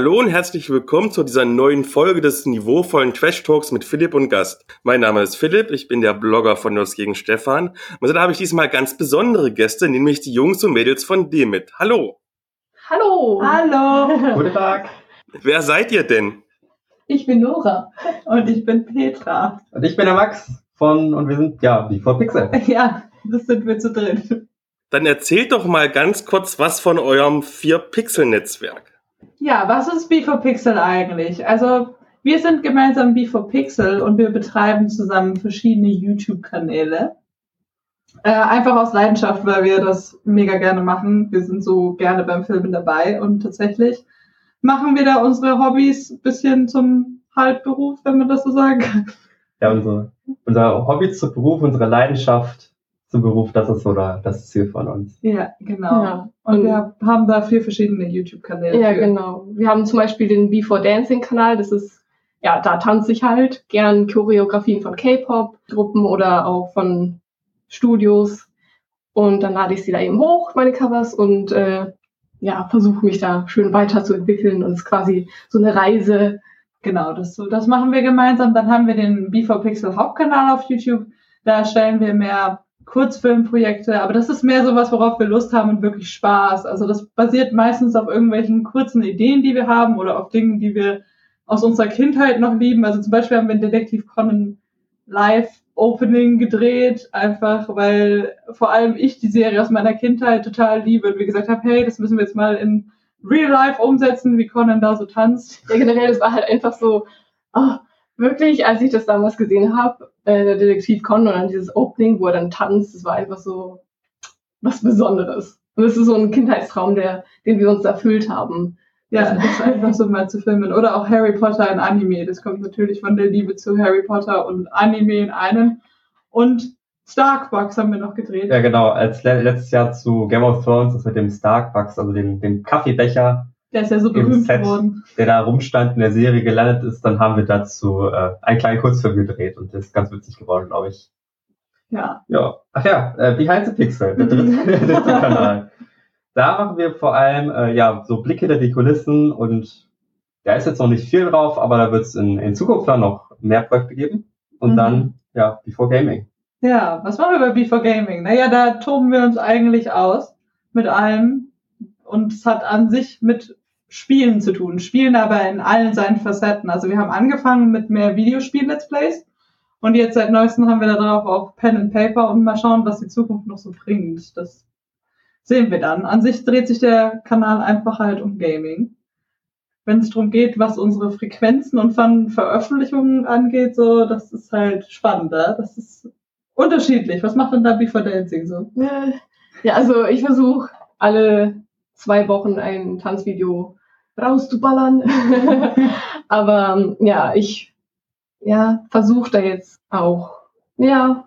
Hallo und herzlich willkommen zu dieser neuen Folge des niveauvollen Trash Talks mit Philipp und Gast. Mein Name ist Philipp, ich bin der Blogger von Los gegen Stefan. Und da habe ich diesmal ganz besondere Gäste, nämlich die Jungs und Mädels von Demit. Hallo. Hallo. Hallo. Guten Tag. Wer seid ihr denn? Ich bin Nora. Und ich bin Petra. Und ich bin der Max von, und wir sind, ja, wie vor Pixel. Ja, das sind wir zu dritt. Dann erzählt doch mal ganz kurz was von eurem 4-Pixel-Netzwerk. Ja, was ist B4Pixel eigentlich? Also, wir sind gemeinsam B4Pixel und wir betreiben zusammen verschiedene YouTube-Kanäle. Äh, einfach aus Leidenschaft, weil wir das mega gerne machen. Wir sind so gerne beim Filmen dabei und tatsächlich machen wir da unsere Hobbys bisschen zum Halbberuf, wenn man das so sagen kann. Ja, unsere, unser Hobby zu Beruf, unsere Leidenschaft zum Beruf, das ist so da, das Ziel von uns. Ja, genau. Ja. Und, Und- wir haben da vier verschiedene YouTube-Kanäle. Ja, für. genau. Wir haben zum Beispiel den Before Dancing Kanal. Das ist, ja, da tanze ich halt gern Choreografien von K-Pop-Gruppen oder auch von Studios. Und dann lade ich sie da eben hoch, meine Covers, und äh, ja, versuche mich da schön weiterzuentwickeln. Und es ist quasi so eine Reise. Genau, das, so- das machen wir gemeinsam. Dann haben wir den B4Pixel Hauptkanal auf YouTube. Da stellen wir mehr Kurzfilmprojekte, aber das ist mehr sowas, worauf wir Lust haben und wirklich Spaß. Also das basiert meistens auf irgendwelchen kurzen Ideen, die wir haben oder auf Dingen, die wir aus unserer Kindheit noch lieben. Also zum Beispiel haben wir Detektiv Conan Live Opening gedreht, einfach weil vor allem ich die Serie aus meiner Kindheit total liebe und wir gesagt haben, hey, das müssen wir jetzt mal in Real Life umsetzen, wie Conan da so tanzt. Ja, generell, das war halt einfach so, oh, wirklich, als ich das damals gesehen habe, äh, der Detektiv Con und dann dieses Opening, wo er dann tanzt, das war einfach so was Besonderes. Und das ist so ein Kindheitstraum, der, den wir uns erfüllt haben. Ja, das ist einfach so mal zu filmen. Oder auch Harry Potter in Anime. Das kommt natürlich von der Liebe zu Harry Potter und Anime in einem. Und Starkbox haben wir noch gedreht. Ja, genau, als le letztes Jahr zu Game of Thrones, das mit dem Starkbucks, also dem, dem Kaffeebecher, Der ist ja so berühmt Set. geworden. der da rumstand in der Serie gelandet ist, dann haben wir dazu äh, einen kleinen Kurzfilm gedreht und das ist ganz witzig geworden, glaube ich. Ja. Ja, ach ja, äh, Behind the Pixel, der dritte, der dritte Kanal. Da machen wir vor allem äh, ja so Blicke hinter die Kulissen und da ist jetzt noch nicht viel drauf, aber da wird es in, in Zukunft dann noch mehr Projekte geben. Und Mhm. dann, ja, Before Gaming. Ja, was machen wir bei B4 Gaming? Naja, da toben wir uns eigentlich aus mit allem. Und es hat an sich mit Spielen zu tun. Spielen aber in allen seinen Facetten. Also wir haben angefangen mit mehr Videospiel-Let's Plays. Und jetzt seit neuestem haben wir da drauf auch Pen and Paper und mal schauen, was die Zukunft noch so bringt. Das sehen wir dann. An sich dreht sich der Kanal einfach halt um Gaming. Wenn es darum geht, was unsere Frequenzen und von Veröffentlichungen angeht, so, das ist halt spannender. Das ist unterschiedlich. Was macht denn da Before Dancing so? Ja, also ich versuche alle zwei Wochen ein Tanzvideo rauszuballern. Aber ähm, ja, ich ja, versuche da jetzt auch ja,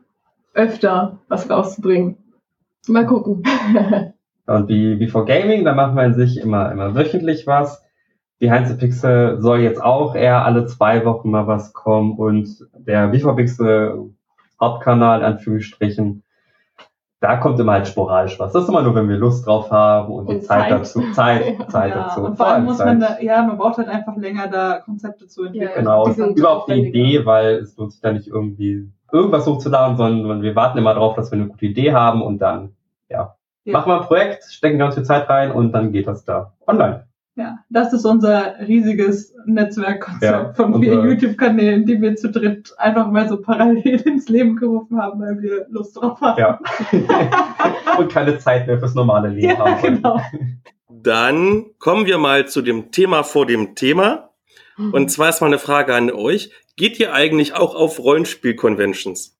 öfter was rauszubringen. Mal gucken. Und wie Before Gaming, da machen wir an sich immer, immer wöchentlich was. Behind the Pixel soll jetzt auch eher alle zwei Wochen mal was kommen und der Before Pixel Hauptkanal, in Anführungsstrichen, da kommt immer halt sporadisch was. Das ist immer nur, wenn wir Lust drauf haben und die Und Zeit, Zeit. dazu, Zeit, Ja. Zeit ja, dazu. und vor allem muss man Zeit. da, ja, man braucht halt einfach länger da Konzepte zu entwickeln. Ja, Genau, Die und sind überhaupt die. Idee, weil es lohnt sich da nicht irgendwie irgendwas hochzuladen, sondern wir warten immer drauf, dass wir eine gute Idee haben und dann, ja, Ja. machen wir ein Projekt, stecken ganz viel Zeit rein und dann geht das da online. Ja, das ist unser riesiges Netzwerkkonzept Ja, von vier YouTube-Kanälen, die wir zu dritt einfach mal so parallel ins Leben gerufen haben, weil wir Lust drauf haben. Ja. und keine Zeit mehr fürs normale Leben Ja, haben. wollen. genau. Dann kommen wir mal zu dem Thema vor dem Thema. Und zwar ist mal eine Frage an euch. Geht ihr eigentlich auch auf Rollenspiel-Conventions?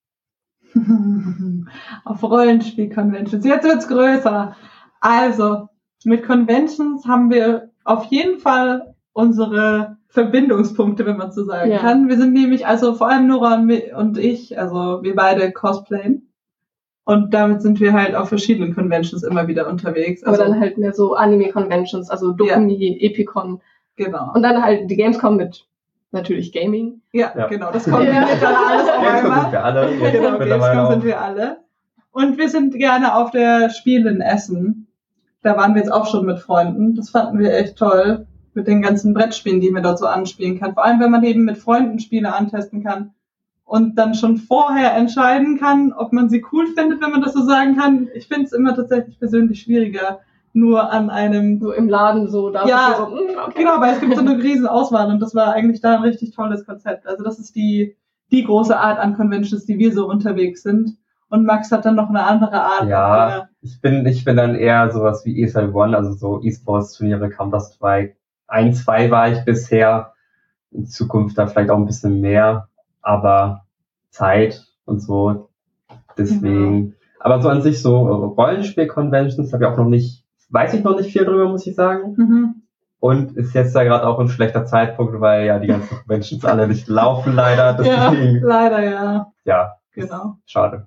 auf Rollenspiel-Conventions. Jetzt wird's größer. Also, mit Conventions haben wir auf jeden Fall unsere Verbindungspunkte, wenn man so sagen Ja. kann. Wir sind nämlich, also vor allem Nora und ich, also wir beide cosplayen. Und damit sind wir halt auf verschiedenen Conventions immer wieder unterwegs. Aber Also, dann halt mehr so Anime-Conventions, also Dokumi, Epicon. genau. Und dann halt die Gamescom mit natürlich Gaming. Ja, Ja. genau. Das kommt ja. dann alles auf einmal. sind wir alle. Genau, Gamescom sind wir alle. Und wir sind gerne auf der Spiel in Essen. Da waren wir jetzt auch schon mit Freunden. Das fanden wir echt toll. mit den ganzen Brettspielen, die man dort so anspielen kann. Vor allem, wenn man eben mit Freunden Spiele antesten kann und dann schon vorher entscheiden kann, ob man sie cool findet, wenn man das so sagen kann. Ich finde es immer tatsächlich persönlich schwieriger, nur an einem So im Laden so da. Ja, so, mm, okay. Genau, weil es gibt so eine riesen Auswahl und das war eigentlich da ein richtig tolles Konzept. Also das ist die, die große Art an Conventions, die wir so unterwegs sind. Und Max hat dann noch eine andere Art. Ja. Ich bin, ich bin dann eher sowas wie ESL One, also so E-Sports-Turniere, Counter-Strike. Ein, zwei war ich bisher. In Zukunft da vielleicht auch ein bisschen mehr, aber Zeit und so. Deswegen. Aber so an sich so Rollenspiel-Conventions habe ich auch noch nicht, weiß ich noch nicht viel drüber, muss ich sagen. Mhm. Und ist jetzt da gerade auch ein schlechter Zeitpunkt, weil ja die ganzen Conventions alle nicht laufen leider. Ja, Deswegen, leider ja. ja, Genau. schade.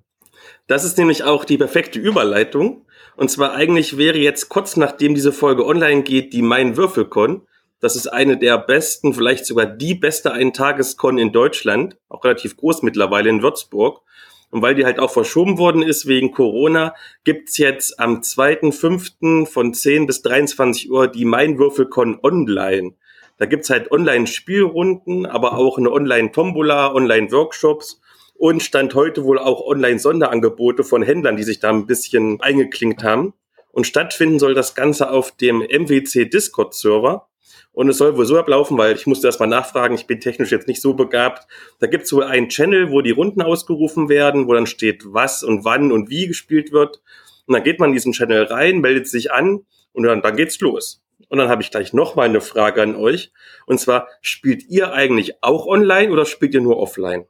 Das ist nämlich auch die perfekte Überleitung. Und zwar eigentlich wäre jetzt kurz nachdem diese Folge online geht, die Mein Würfelcon. Das ist eine der besten, vielleicht sogar die beste Eintagescon in Deutschland. Auch relativ groß mittlerweile in Würzburg. Und weil die halt auch verschoben worden ist wegen Corona, gibt's jetzt am 2.5. von 10 bis 23 Uhr die Mein Würfelcon online. Da gibt's halt Online-Spielrunden, aber auch eine Online-Tombola, Online-Workshops und stand heute wohl auch Online-Sonderangebote von Händlern, die sich da ein bisschen eingeklinkt haben. Und stattfinden soll das Ganze auf dem MWC Discord-Server. Und es soll wohl so ablaufen, weil ich musste erst mal nachfragen, ich bin technisch jetzt nicht so begabt. Da gibt es wohl einen Channel, wo die Runden ausgerufen werden, wo dann steht, was und wann und wie gespielt wird. Und dann geht man in diesen Channel rein, meldet sich an und dann, dann geht's los. Und dann habe ich gleich noch mal eine Frage an euch. Und zwar, spielt ihr eigentlich auch online oder spielt ihr nur offline?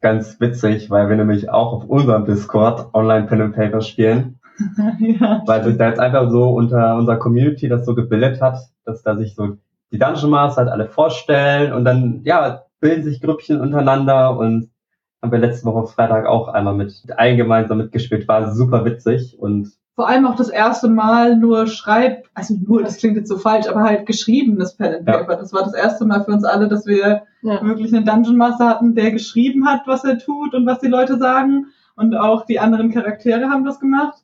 Ganz witzig, weil wir nämlich auch auf unserem Discord online Pen and Paper spielen, ja. weil sich da jetzt einfach so unter unserer Community das so gebildet hat, dass da sich so die Dungeon Masters halt alle vorstellen und dann, ja, bilden sich Grüppchen untereinander und haben wir letzte Woche Freitag auch einmal mit allen gemeinsam mitgespielt, war super witzig und Vor allem auch das erste Mal nur schreib, also nur, das klingt jetzt so falsch, aber halt geschriebenes Pen and Ja. Paper. Das war das erste Mal für uns alle, dass wir Ja. wirklich einen Dungeon Master hatten, der geschrieben hat, was er tut und was die Leute sagen. Und auch die anderen Charaktere haben das gemacht.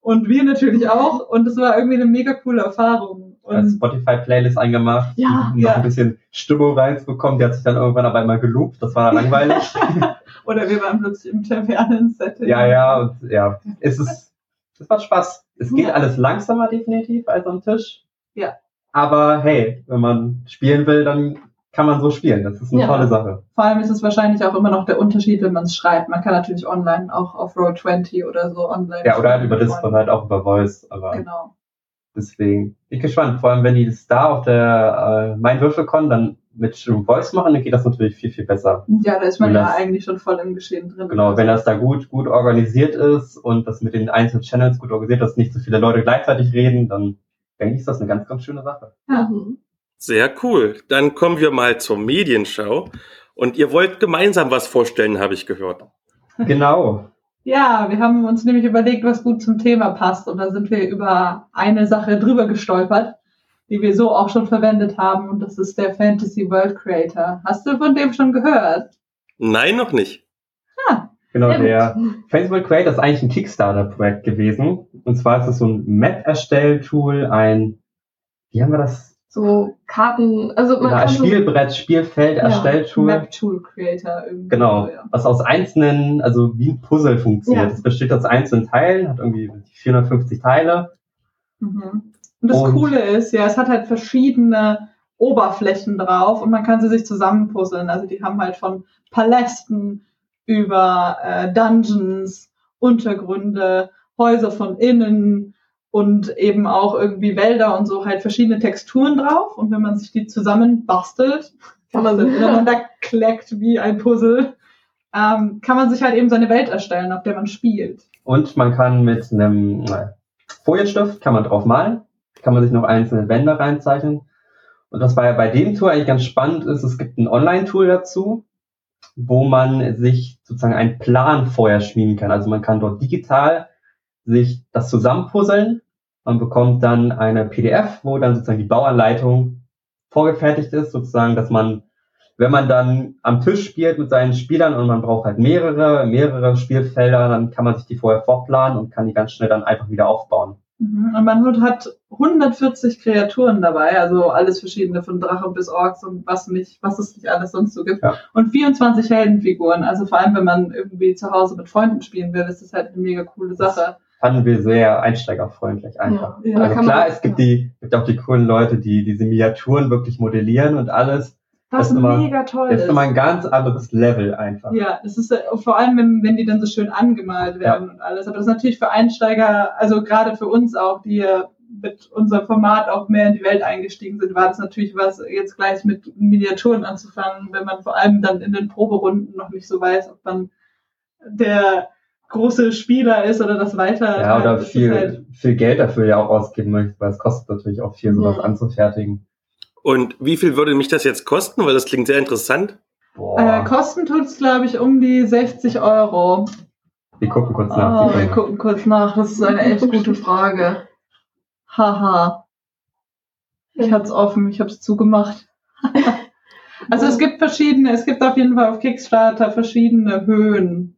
Und wir natürlich auch. Und es war irgendwie eine mega coole Erfahrung. Und Spotify-Playlist eingemacht, Ja, um noch ja. ein bisschen Stimmung reinzubekommen. Die hat sich dann irgendwann aber immer geloopt, das war dann langweilig. oder wir waren plötzlich im Tavernen-Setting. ja, ja, und ja, es ist, es macht Spaß. Es geht Ja. alles langsamer definitiv als am Tisch. Ja. Aber hey, wenn man spielen will, dann kann man so spielen. Das ist eine Ja. tolle Sache. Vor allem ist es wahrscheinlich auch immer noch der Unterschied, wenn man es schreibt. Man kann natürlich online auch auf Roll20 oder so online. Ja, oder halt über. Discord, halt auch über Voice, aber Genau. deswegen. Ich bin gespannt, vor allem wenn die das da auf der äh, Mein Würfelcon dann mit Voice machen, dann geht das natürlich viel, viel besser. Ja, da ist man Wenn ja das- eigentlich schon voll im Geschehen drin. Genau, wenn das da gut, gut organisiert ist und das mit den einzelnen Channels gut organisiert, dass nicht so viele Leute gleichzeitig reden, dann denke ich, ist das eine ganz, ganz schöne Sache. Ja. Mhm. Sehr cool. Dann kommen wir mal zur Medienschau. Und ihr wollt gemeinsam was vorstellen, habe ich gehört. Genau. Ja, wir haben uns nämlich überlegt, was gut zum Thema passt. Und da sind wir über eine Sache drüber gestolpert, die wir so auch schon verwendet haben. Und das ist der Fantasy World Creator. Hast du von dem schon gehört? Nein, noch nicht. Genau, Sehr gut. der Facebook Creator ist eigentlich ein Kickstarter-Projekt gewesen. Und zwar ist es so ein Map-Erstell-Tool, ein, wie haben wir das? So Karten, also man Genau, ein kann so, Spielbrett, Spielfeld-Erstell-Tool. Map Tool Creator. Irgendwie Genau, So, ja. was aus einzelnen, also wie ein Puzzle funktioniert. Ja. Es besteht aus einzelnen Teilen, hat irgendwie 450 Teile. Mhm. Und das Und- Coole ist, ja, es hat halt verschiedene Oberflächen drauf und man kann sie sich zusammenpuzzeln. Also die haben halt von Palästen über äh, Dungeons, Untergründe, Häuser von innen und eben auch irgendwie Wälder und so halt verschiedene Texturen drauf. Und wenn man sich die zusammen bastelt, Kann man- bastelt, ineinander kleckt wie ein Puzzle, ähm, kann man sich halt eben seine Welt erstellen, auf der man spielt. Und man kann mit einem Folienstift, kann man drauf malen, kann man sich noch einzelne Wände reinzeichnen. Und was bei, bei dem Tool eigentlich ganz spannend ist, es gibt ein Online-Tool dazu, wo man sich sozusagen einen Plan vorher schmieden kann. Also man kann dort digital sich das zusammenpuzzeln. Man bekommt dann eine PDF, wo dann sozusagen die Bauanleitung vorgefertigt ist, sozusagen, dass man, wenn man dann am Tisch spielt mit seinen Spielern und man braucht halt mehrere, mehrere Spielfelder, dann kann man sich die vorher vorplanen und kann die ganz schnell dann einfach wieder aufbauen. Mhm. Und man hat 140 Kreaturen dabei, also alles verschiedene von Drachen bis Orks und was nicht, was es nicht alles sonst so gibt. Ja. Und 24 Heldenfiguren. Also vor allem, wenn man irgendwie zu Hause mit Freunden spielen will, ist das halt eine mega coole Sache. Fanden wir sehr einsteigerfreundlich einfach. Ja, also kann klar, man- es gibt ja. die, gibt auch die coolen Leute, die diese Miniaturen wirklich modellieren und alles. Was Das ist immer- mega toll Das ist. immer ein ganz anderes Level einfach. Ja, es ist äh, vor allem, wenn, wenn die dann so schön angemalt werden und alles. Aber das ist natürlich für Einsteiger, also gerade für uns auch, die ja mit unserem Format auch mehr in die Welt eingestiegen sind, war das natürlich was, jetzt gleich mit Miniaturen anzufangen, wenn man vor allem dann in den Proberunden noch nicht so weiß, ob man der große Spieler ist oder das weiter. Ja, oder das viel, halt- viel Geld dafür ja auch ausgeben möchte, weil es kostet natürlich auch viel, sowas Ja. anzufertigen. Und wie viel würde mich das jetzt kosten? Weil das klingt sehr interessant. Äh, kosten tut's glaube ich, um die 60 Euro. wir gucken kurz nach. Oh, wir gucken kurz nach. Das ist eine echt gute Frage. Haha. Ich hatte es offen, ich habe es zugemacht. also es gibt verschiedene, es gibt auf jeden Fall auf Kickstarter verschiedene Höhen,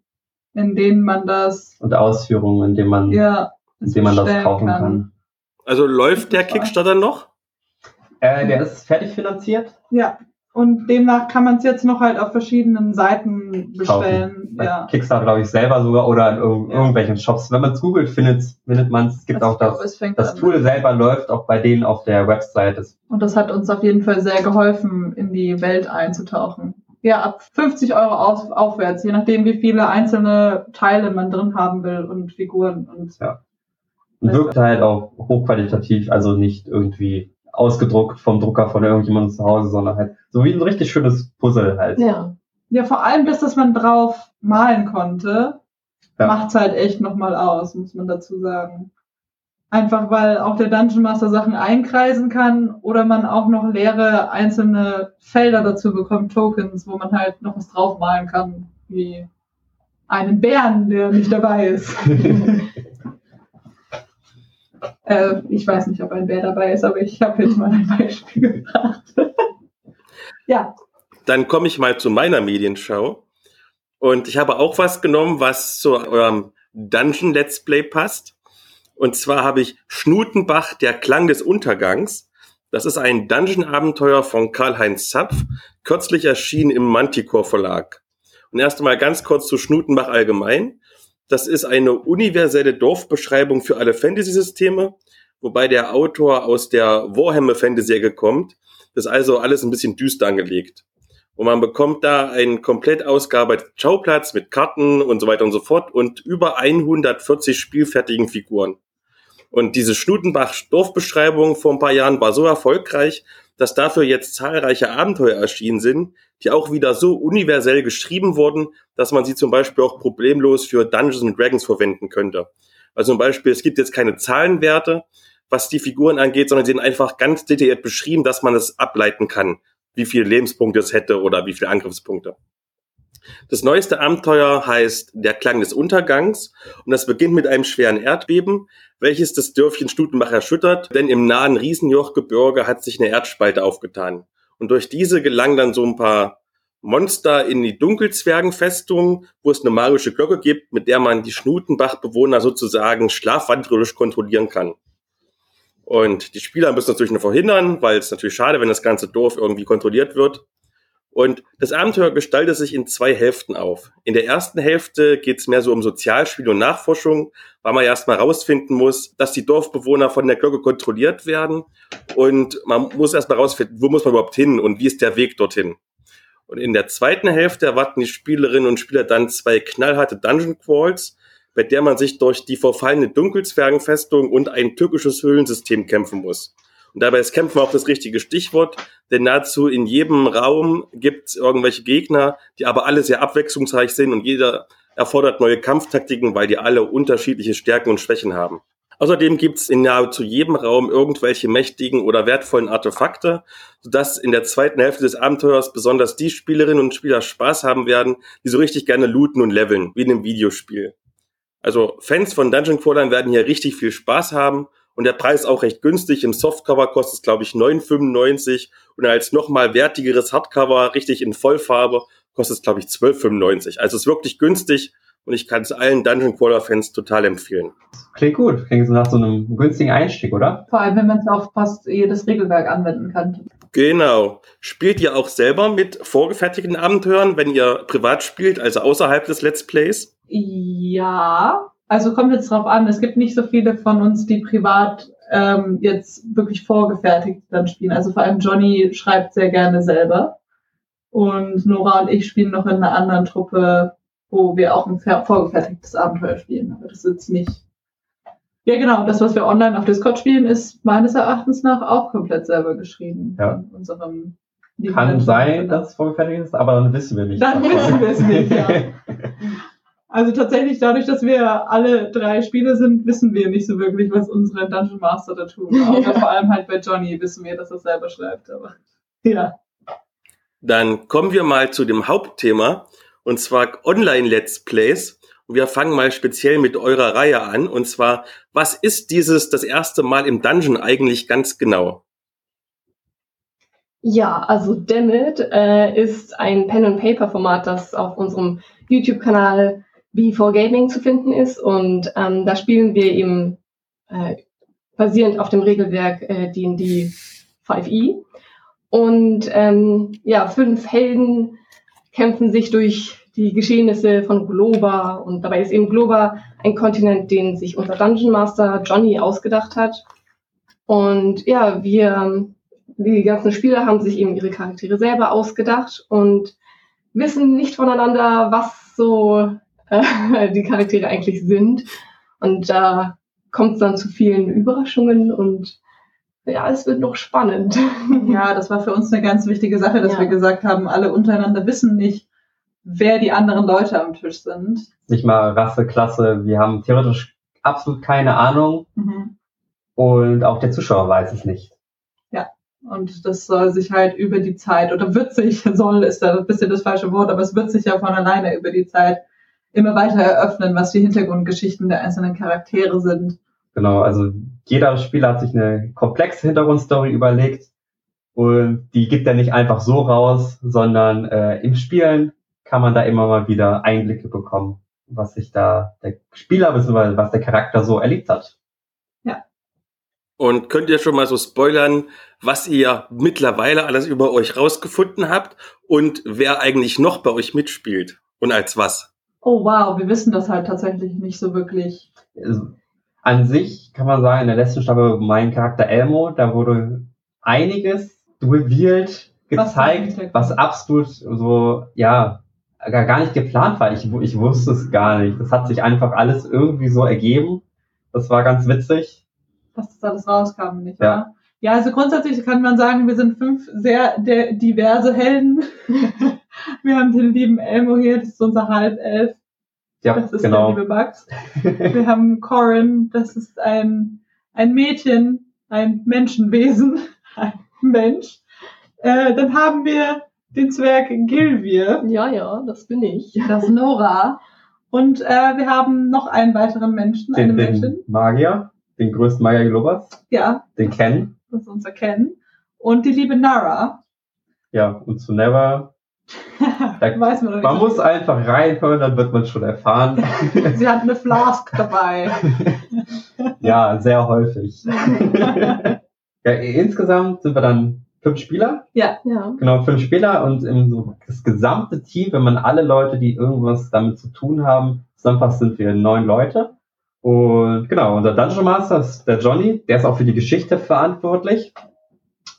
in denen man das, Und Ausführungen, indem man, ja, indem man das kaufen kann. Also läuft der Kickstarter noch? Äh, der ist fertig finanziert. Ja. Und demnach kann man es jetzt noch halt auf verschiedenen Seiten bestellen. Ja. Kickstarter, glaube ich, selber sogar oder in irg Ja. irgendwelchen Shops. Wenn man es googelt, findet, findet man es. Es gibt Also auch glaube, das, das an. Tool selber läuft auch bei denen auf der Website. Und das hat uns auf jeden Fall sehr geholfen, in die Welt einzutauchen. Ja, ab 50 Euro auf, aufwärts, je nachdem, wie viele einzelne Teile man drin haben will und Figuren. Und und wirkt halt auch hochqualitativ, also nicht irgendwie ausgedruckt vom Drucker von irgendjemandem zu Hause, sondern halt so wie ein richtig schönes Puzzle halt. Ja. ja, vor allem das, dass man drauf malen konnte, Ja. macht's halt echt nochmal aus, muss man dazu sagen. Einfach weil auch der Dungeon Master Sachen einkreisen kann oder man auch noch leere einzelne Felder dazu bekommt, Tokens, wo man halt noch was draufmalen kann, wie einen Bären, der nicht dabei ist. Äh, ich weiß nicht, ob ein Bär dabei ist, aber ich habe jetzt mal ein Beispiel gebracht. ja, Dann komme ich mal zu meiner Medienschau. Und ich habe auch was genommen, was zu eurem Dungeon Let's Play passt. Und zwar habe ich Schnutenbach, der Klang des Untergangs. Das ist ein Dungeon-Abenteuer von Karl-Heinz Zapf, kürzlich erschienen im Manticore Verlag. Und erst einmal ganz kurz zu Schnutenbach allgemein. Das ist eine universelle Dorfbeschreibung für alle Fantasy-Systeme, wobei der Autor aus der Warhammer-Fantasy-Ecke kommt. Das ist also alles ein bisschen düster angelegt. Und man bekommt da einen komplett ausgearbeiteten Schauplatz mit Karten und so weiter und so fort und über 140 spielfertigen Figuren. Und diese Schnutenbach-Dorfbeschreibung vor ein paar Jahren war so erfolgreich, dass dafür jetzt zahlreiche Abenteuer erschienen sind, die auch wieder so universell geschrieben wurden, dass man sie zum Beispiel auch problemlos für Dungeons and Dragons verwenden könnte. Also zum Beispiel, es gibt jetzt keine Zahlenwerte, was die Figuren angeht, sondern sie sind einfach ganz detailliert beschrieben, dass man es ableiten kann, wie viele Lebenspunkte es hätte oder wie viele Angriffspunkte. Das neueste Abenteuer heißt Der Klang des Untergangs und das beginnt mit einem schweren Erdbeben, welches das Dörfchen Stutenbach erschüttert, denn im nahen Riesenjochgebirge hat sich eine Erdspalte aufgetan. Und durch diese gelangen dann so ein paar Monster in die Dunkelzwergenfestung, wo es eine magische Glocke gibt, mit der man die Schnutenbach-Bewohner sozusagen schlafwandlerisch kontrollieren kann. Und die Spieler müssen natürlich nur verhindern, weil es natürlich schade, wenn das ganze Dorf irgendwie kontrolliert wird. Und das Abenteuer gestaltet sich in zwei Hälften auf. In der ersten Hälfte geht es mehr so um Sozialspiel und Nachforschung, weil man erstmal rausfinden muss, dass die Dorfbewohner von der Glocke kontrolliert werden. Und man muss erstmal rausfinden, wo muss man überhaupt hin und wie ist der Weg dorthin. Und in der zweiten Hälfte erwarten die Spielerinnen und Spieler dann zwei knallharte Dungeon Crawls, bei der man sich durch die verfallene Dunkelzwergenfestung und ein türkisches Höhlensystem kämpfen muss. Und dabei ist Kämpfen auch das richtige Stichwort, denn nahezu in jedem Raum gibt es irgendwelche Gegner, die aber alle sehr abwechslungsreich sind und jeder erfordert neue Kampftaktiken, weil die alle unterschiedliche Stärken und Schwächen haben. Außerdem gibt es in nahezu jedem Raum irgendwelche mächtigen oder wertvollen Artefakte, sodass in der zweiten Hälfte des Abenteuers besonders die Spielerinnen und Spieler Spaß haben werden, die so richtig gerne looten und leveln, wie in einem Videospiel. Also Fans von Dungeon Crawlern werden hier richtig viel Spaß haben und der Preis ist auch recht günstig. Im Softcover kostet es, glaube ich, 9,95 und als nochmal wertigeres Hardcover, richtig in Vollfarbe, kostet es, glaube ich, 12,95. Also es ist wirklich günstig und ich kann es allen Dungeon Crawler Fans total empfehlen. Klingt gut. Klingt nach so einem günstigen Einstieg, oder? Vor allem, wenn man es auf fast jedes Regelwerk anwenden kann. Genau. Spielt ihr auch selber mit vorgefertigten Abenteuern, wenn ihr privat spielt, also außerhalb des Let's Plays? Ja, also kommt jetzt drauf an. Es gibt nicht so viele von uns, die privat ähm, jetzt wirklich vorgefertigt dann spielen. Also vor allem Johnny schreibt sehr gerne selber. Und Nora und ich spielen noch in einer anderen Truppe, wo wir auch ein vorgefertigtes Abenteuer spielen. Aber das ist jetzt nicht. Ja, genau. Das, was wir online auf Discord spielen, ist meines Erachtens nach auch komplett selber geschrieben. Ja. In unserem Kann sein, dass es vorgefertigt ist, aber dann wissen wir nicht. Dann davon. wissen wir es nicht, ja. Also tatsächlich, dadurch, dass wir alle drei Spieler sind, wissen wir nicht so wirklich, was unsere Dungeon Master da tun. Aber Ja. vor allem halt bei Johnny wissen wir, dass er selber schreibt. Aber ja. Dann kommen wir mal zu dem Hauptthema, und zwar Online-Let's Plays. Und wir fangen mal speziell mit eurer Reihe an. Und zwar, was ist dieses das erste Mal im Dungeon eigentlich ganz genau? Ja, also Dammit äh, ist ein Pen-and-Paper-Format, das auf unserem YouTube-Kanal B4 Gaming zu finden ist. Und ähm, da spielen wir eben äh, basierend auf dem Regelwerk äh, D&D 5e. Und ähm, ja, fünf Helden kämpfen sich durch die Geschehnisse von Globa. Und dabei ist eben Globa ein Kontinent, den sich unser Dungeon Master Johnny ausgedacht hat. Und ja, wir die ganzen Spieler haben sich eben ihre Charaktere selber ausgedacht und wissen nicht voneinander, was so äh, die Charaktere eigentlich sind. Und da kommt es dann zu vielen Überraschungen und ja, es wird noch spannend. ja, das war für uns eine ganz wichtige Sache, dass Ja. wir gesagt haben, alle untereinander wissen nicht, wer die anderen Leute am Tisch sind. Nicht mal Rasse, Klasse. Wir haben theoretisch absolut keine Ahnung Mhm. und auch der Zuschauer weiß es nicht. Und das soll sich halt über die Zeit, oder wird sich, soll ist da ein bisschen das falsche Wort, aber es wird sich ja von alleine über die Zeit immer weiter eröffnen, was die Hintergrundgeschichten der einzelnen Charaktere sind. Genau, also jeder Spieler hat sich eine komplexe Hintergrundstory überlegt und die gibt er nicht einfach so raus, sondern äh, im Spielen kann man da immer mal wieder Einblicke bekommen, was sich da der Spieler bzw. was der Charakter so erlebt hat. Und könnt ihr schon mal so spoilern, was ihr mittlerweile alles über euch rausgefunden habt und wer eigentlich noch bei euch mitspielt und als was? Oh wow, wir wissen das halt tatsächlich nicht so wirklich. Also, an sich kann man sagen, in der letzten Staffel mein Charakter Elmo, da wurde einiges revealed, Was gezeigt, was kommt. absolut so, ja, gar, nicht geplant war. Ich, ich wusste es gar nicht. Das hat sich einfach alles irgendwie so ergeben. Das war ganz witzig. dass das alles rauskam, nicht wahr? Ja, also grundsätzlich kann man sagen, wir sind fünf sehr diverse Helden. wir haben den lieben Elmo hier, das ist unser Halbelf, Ja, das ist genau. der liebe Bugs. Wir haben Corin, das ist ein, ein Mädchen, ein Menschenwesen, ein Mensch. Äh, dann haben wir den Zwerg Gilvir, ja, ja, das bin ich. das Nora. Und äh, wir haben noch einen weiteren Menschen, eine den, Mädchen. den Magier, den größten Magier Globas, Ja, den Ken. Das unser Ken. Und die liebe Nara. Ja, und zu Never. Da- Weiß man. Man muss einfach reinhören, dann wird man schon erfahren. Sie hat eine Flask dabei. ja, sehr häufig. ja, insgesamt sind wir dann fünf Spieler. Ja. Genau, fünf Spieler und im, so das gesamte Team, wenn man alle Leute, die irgendwas damit zu tun haben, zusammenfasst, sind wir neun Leute. Und genau, unser Dungeon Master ist der Johnny, der ist auch für die Geschichte verantwortlich.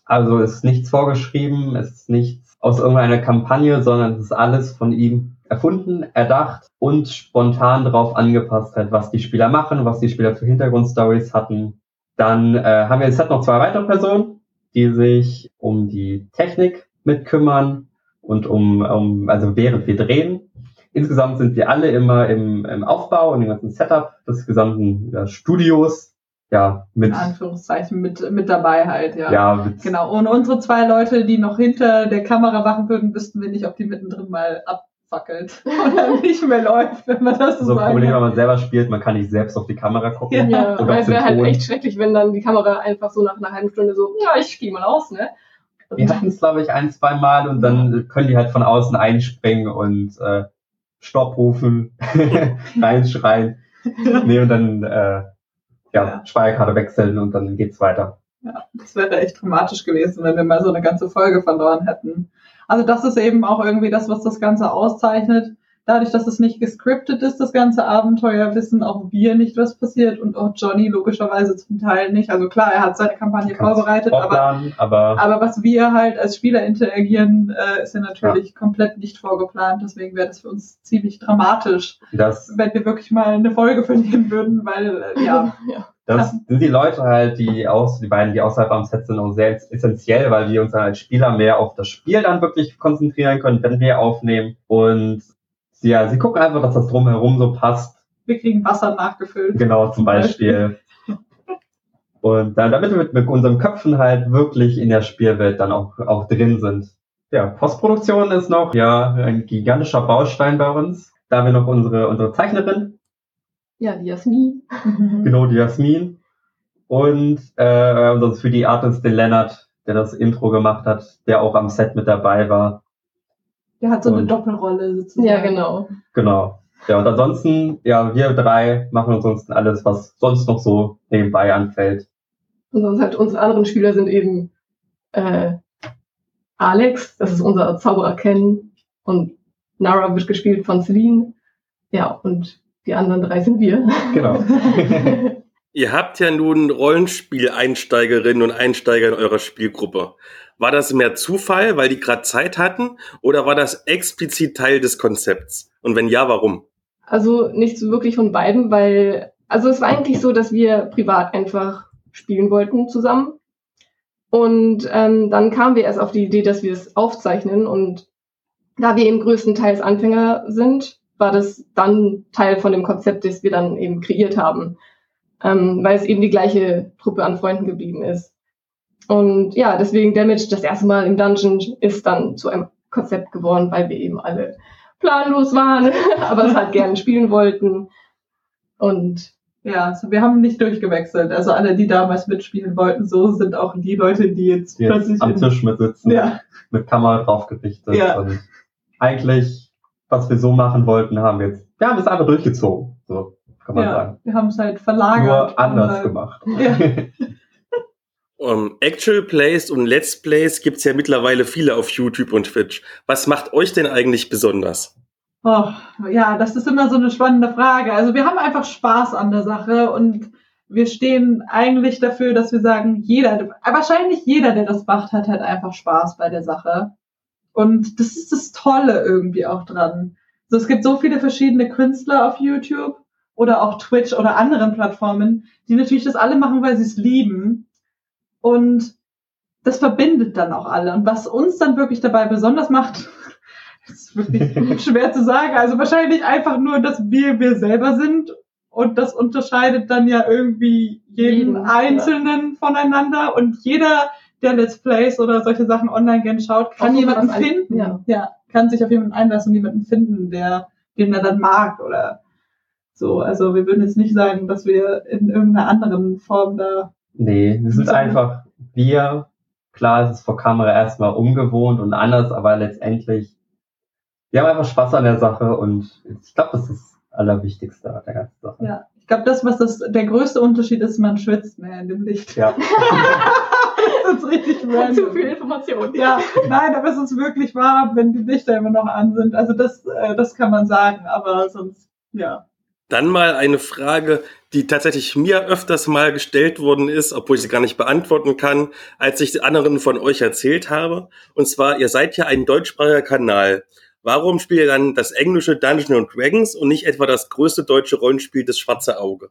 Also ist nichts vorgeschrieben, es ist nichts aus irgendeiner Kampagne, sondern es ist alles von ihm erfunden, erdacht und spontan darauf angepasst halt, was die Spieler machen, was die Spieler für Hintergrundstories hatten. Dann äh, haben wir jetzt halt noch zwei weitere Personen, die sich um die Technik mitkümmern und um, um also während wir drehen. Insgesamt sind wir alle immer im, im Aufbau und im ganzen Setup des gesamten ja, Studios. Ja, mit, In Anführungszeichen mit, mit dabei halt, ja. ja, mit Genau. Und unsere zwei Leute, die noch hinter der Kamera wachen würden, wüssten wir nicht, ob die mittendrin mal abfackelt oder nicht mehr läuft, wenn man das so so ein sagen Problem, wenn man selber spielt, man kann nicht selbst auf die Kamera gucken. Ja. Weil es wäre halt echt schrecklich, wenn dann die Kamera einfach so nach einer halben Stunde so, ja, ich gehe mal aus, ne? Und Wir hatten es, glaube ich, ein, zwei Mal und dann können die halt von außen einspringen und äh, Stopp rufen, reinschreien. nee, und dann äh, ja, Ja. Speicherkarte wechseln und dann geht's weiter. Ja, das wäre echt dramatisch gewesen, wenn wir mal so eine ganze Folge verloren hätten. Also das ist eben auch irgendwie das, was das Ganze auszeichnet. Dadurch, dass es nicht gescriptet ist, das ganze Abenteuer, wissen auch wir nicht, was passiert und auch Johnny logischerweise zum Teil nicht. Also klar, er hat seine Kampagne vorbereitet, aber, vorplanen, aber, aber was wir halt als Spieler interagieren, äh, ist ja natürlich komplett nicht vorgeplant. Deswegen wäre das für uns ziemlich dramatisch, das, wenn wir wirklich mal eine Folge verlieren würden, weil äh, ja, ja. das sind die Leute halt, die aus, die beiden, die außerhalb am Set sind, auch sehr essentiell, weil wir uns dann als Spieler mehr auf das Spiel dann wirklich konzentrieren können, wenn wir aufnehmen. Und ja, sie gucken einfach, dass das drumherum so passt. wir kriegen Wasser nachgefüllt. Genau, zum Beispiel. Und dann, damit wir mit, mit unseren Köpfen halt wirklich in der Spielwelt dann auch, auch drin sind. Ja, Postproduktion ist noch ja ein gigantischer Baustein bei uns. Da haben wir noch unsere, unsere Zeichnerin, Ja, die Jasmin. Mhm. genau die Jasmin. Und äh, sonst für die Artist den Lennart, der das Intro gemacht hat, der auch am Set mit dabei war. Der hat so eine Und- Doppelrolle sozusagen. Ja, genau. Genau. Ja, und ansonsten, ja, wir drei machen ansonsten alles, was sonst noch so nebenbei anfällt. Und sonst halt unsere anderen Spieler sind eben äh, Alex, das ist unser Zauberer Ken. Und Nara wird gespielt von Celine. Ja, und die anderen drei sind wir. Genau. Ihr habt ja nun Rollenspiel-Einsteigerinnen und Einsteiger in eurer Spielgruppe. War das mehr Zufall, weil die gerade Zeit hatten, oder war das explizit Teil des Konzepts? Und wenn ja, warum? Also nicht so wirklich von beiden, weil, also es war eigentlich so, dass wir privat einfach spielen wollten zusammen. Und ähm, dann kamen wir erst auf die Idee, dass wir es aufzeichnen. Und da wir eben größtenteils Anfänger sind, war das dann Teil von dem Konzept, das wir dann eben kreiert haben. Ähm, weil es eben die gleiche Truppe an Freunden geblieben ist. Und ja, deswegen Damage das erste Mal im Dungeon ist dann zu einem Konzept geworden, weil wir eben alle planlos waren, aber es halt gerne spielen wollten. Und Ja, also wir haben nicht durchgewechselt. Also alle, die damals mitspielen wollten, so sind auch die Leute, die jetzt Die jetzt plötzlich am Tisch mit sitzen, Ja, mit Kamera draufgerichtet. Ja. Und eigentlich, was wir so machen wollten, haben wir jetzt, wir haben es einfach durchgezogen. So kann man ja. sagen. wir haben es halt verlagert. Nur anders Und, äh, gemacht. Ja. Um, Actual Plays und Let's Plays gibt's ja mittlerweile viele auf YouTube und Twitch. Was macht euch denn eigentlich besonders? Oh, ja, das ist immer so eine spannende Frage. Also wir haben einfach Spaß an der Sache und wir stehen eigentlich dafür, dass wir sagen, jeder, wahrscheinlich jeder, der das macht, hat halt einfach Spaß bei der Sache. Und das ist das Tolle irgendwie auch dran. So, es gibt so viele verschiedene Künstler auf YouTube oder auch Twitch oder anderen Plattformen, die natürlich das alle machen, weil sie es lieben. Und das verbindet dann auch alle. Und was uns dann wirklich dabei besonders macht, ist wirklich schwer zu sagen. Also wahrscheinlich einfach nur, dass wir wir selber sind. Und das unterscheidet dann ja irgendwie jeden Jeden, ja. Einzelnen voneinander. Und jeder, der Let's Plays oder solche Sachen online gern schaut, kann Auch jemanden was ein- finden. ja. ja, kann sich auf jemanden einlassen und jemanden finden, der, den er dann mag oder so. Also wir würden jetzt nicht sagen, dass wir in irgendeiner anderen Form da Nee, wir sind So. einfach wir. Klar, es ist vor Kamera erstmal ungewohnt und anders, aber letztendlich, wir haben einfach Spaß an der Sache und ich glaube, das ist das Allerwichtigste an der ganzen Sache. Ja, ich glaube, das, was das, der größte Unterschied ist, man schwitzt mehr in dem Licht. Ja. das ist richtig random. zu viel Information. Ja, nein, aber es ist wirklich warm, wenn die Lichter immer noch an sind. Also das, äh, das kann man sagen, aber sonst, ja. Dann mal eine Frage, die tatsächlich mir öfters mal gestellt worden ist, obwohl ich sie gar nicht beantworten kann, als ich anderen von euch erzählt habe. Und zwar, ihr seid ja ein deutschsprachiger Kanal. Warum spielt ihr dann das englische Dungeons and Dragons und nicht etwa das größte deutsche Rollenspiel, das Schwarze Auge?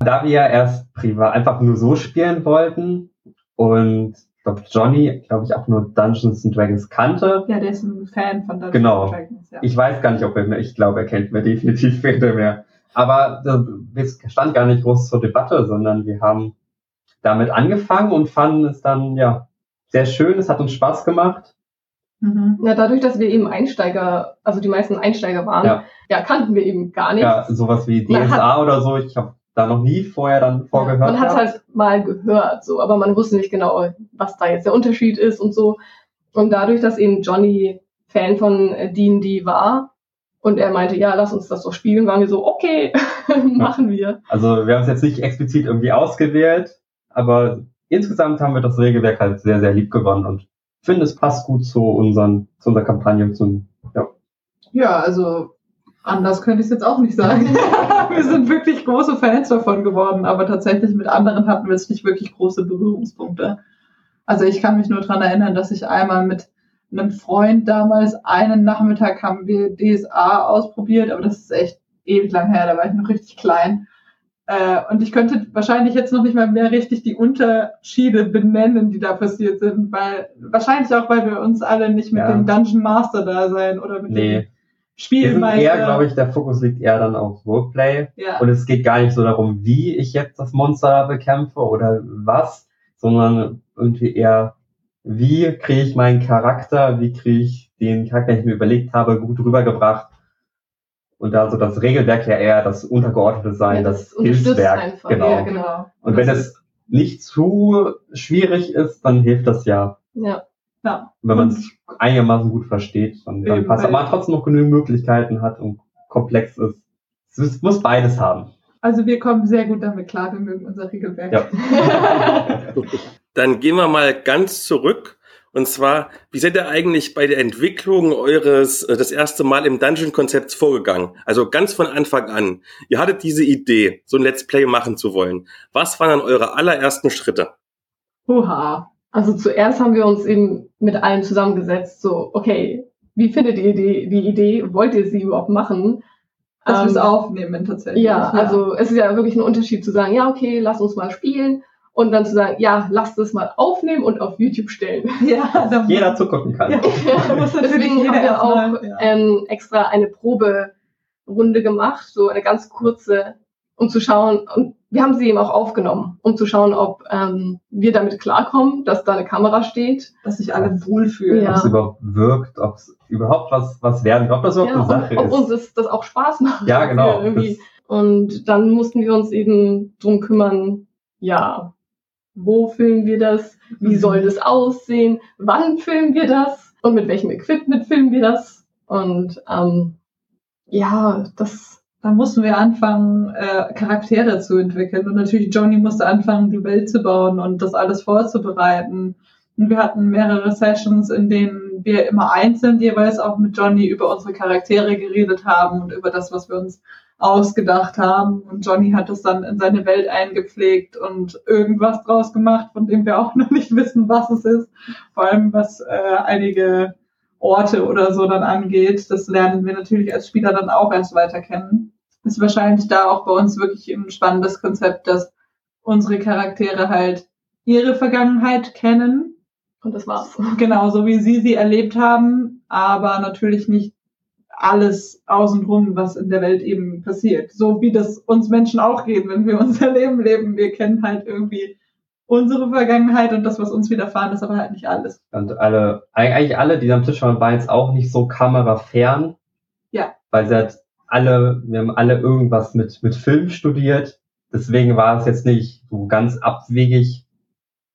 Da wir ja erst privat einfach nur so spielen wollten und ich glaube Johnny, glaube ich, auch nur Dungeons and Dragons kannte. Ja, der ist ein Fan von Dungeons Genau. and Dragons. Ja. Ich weiß gar nicht, ob er mir, ich glaube, er kennt mir definitiv später mehr. Aber äh, es stand gar nicht groß zur Debatte, sondern wir haben damit angefangen und fanden es dann, ja, sehr schön. Es hat uns Spaß gemacht. Mhm. Ja, dadurch, dass wir eben Einsteiger, also die meisten Einsteiger waren, Ja. ja, kannten wir eben gar nichts. Ja, sowas wie DSA oder so. Ich habe da noch nie vorher dann vorgehört. man hat halt mal gehört, so, aber man wusste nicht genau, was da jetzt der Unterschied ist und so. Und dadurch, dass eben Johnny Fan von äh, D&D war Und er meinte, ja, lass uns das doch spielen. Waren wir so, okay, machen wir. Also wir haben es jetzt nicht explizit irgendwie ausgewählt, aber insgesamt haben wir das Regelwerk halt sehr, sehr lieb gewonnen und finde, es passt gut zu unseren, zu unserer Kampagne. Zu, ja. Ja, also anders könnte ich es jetzt auch nicht sagen. wir sind wirklich große Fans davon geworden, aber tatsächlich mit anderen hatten wir jetzt nicht wirklich große Berührungspunkte. Also ich kann mich nur dran erinnern, dass ich einmal mit einem Freund damals einen Nachmittag haben wir DSA ausprobiert, aber das ist echt ewig lang her, da war ich noch richtig klein. Äh, und ich könnte wahrscheinlich jetzt noch nicht mal mehr richtig die Unterschiede benennen, die da passiert sind, weil wahrscheinlich auch, weil wir uns alle nicht mit Ja. dem Dungeon Master da sein oder mit dem Nee. Sind Spielmeister. eher, glaube ich, der Fokus liegt eher dann auf Roleplay. ja. Und es geht gar nicht so darum, wie ich jetzt das Monster bekämpfe oder was, sondern irgendwie eher, wie kriege ich meinen Charakter, wie kriege ich den Charakter, den ich mir überlegt habe, gut rübergebracht. Und da so das Regelwerk ja eher das untergeordnete sein, Ja, das, das Hilfswerk. einfach, Genau. ja, genau. Und wenn es nicht zu schwierig ist, dann hilft das ja. Ja. ja. Wenn man es einigermaßen gut versteht, dann, dann passt, aber man trotzdem noch genügend Möglichkeiten hat und komplex ist. Es muss beides haben. Also wir kommen sehr gut damit klar, wir mögen unser Regelwerk. Ja. Dann gehen wir mal ganz zurück. Und zwar, wie seid ihr eigentlich bei der Entwicklung eures, äh, das erste Mal im Dungeon-Konzepts vorgegangen? Also ganz von Anfang an. Ihr hattet diese Idee, so ein Let's Play machen zu wollen. Was waren dann eure allerersten Schritte? Oha. Also zuerst haben wir uns eben mit allen zusammengesetzt, so, okay, wie findet ihr die, die Idee? Wollt ihr sie überhaupt machen? Dass wir es Ähm, aufnehmen tatsächlich. Ja, also es ist ja wirklich ein Unterschied zu sagen, ja, okay, lass uns mal spielen und dann zu sagen, ja, lasst es mal aufnehmen und auf YouTube stellen. ja, da Jeder zugucken kann. Ja. Deswegen jeder haben wir erstmal- auch ja. ähm, extra eine Proberunde gemacht, so eine ganz kurze, um zu schauen, und wir haben sie eben auch aufgenommen, um zu schauen, ob ähm, wir damit klarkommen, dass da eine Kamera steht. dass sich alle wohlfühlen. Ja. Ob es überhaupt wirkt, ob es überhaupt was, was werden kann, ob das überhaupt Ja, eine Sache ob ist. uns das, das auch Spaß macht. Ja, genau. Und dann mussten wir uns eben drum kümmern, ja, wo filmen wir das? Wie soll das aussehen? Wann filmen wir das? Und mit welchem Equipment filmen wir das? Und ähm, ja, das Da mussten wir anfangen, äh, Charaktere zu entwickeln. Und natürlich Johnny musste anfangen, die Welt zu bauen und das alles vorzubereiten. Und wir hatten mehrere Sessions, in denen wir immer einzeln jeweils auch mit Johnny über unsere Charaktere geredet haben und über das, was wir uns ausgedacht haben. Und Johnny hat es dann in seine Welt eingepflegt und irgendwas draus gemacht, von dem wir auch noch nicht wissen, was es ist. Vor allem was äh, einige Orte oder so dann angeht. Das lernen wir natürlich als Spieler dann auch erst weiter kennen. Ist wahrscheinlich da auch bei uns wirklich ein spannendes Konzept, dass unsere Charaktere halt ihre Vergangenheit kennen, und das war's. genauso wie sie sie erlebt haben, aber natürlich nicht alles außenrum, was in der Welt eben passiert. So wie das uns Menschen auch geht, wenn wir unser Leben leben. Wir kennen halt irgendwie unsere Vergangenheit und das, was uns widerfahren ist, aber halt nicht alles. Und alle, eigentlich alle, die am Tisch waren, waren jetzt auch nicht so kamerafern. Ja. Weil sie halt alle, wir haben alle irgendwas mit, mit Film studiert. Deswegen war es jetzt nicht so ganz abwegig,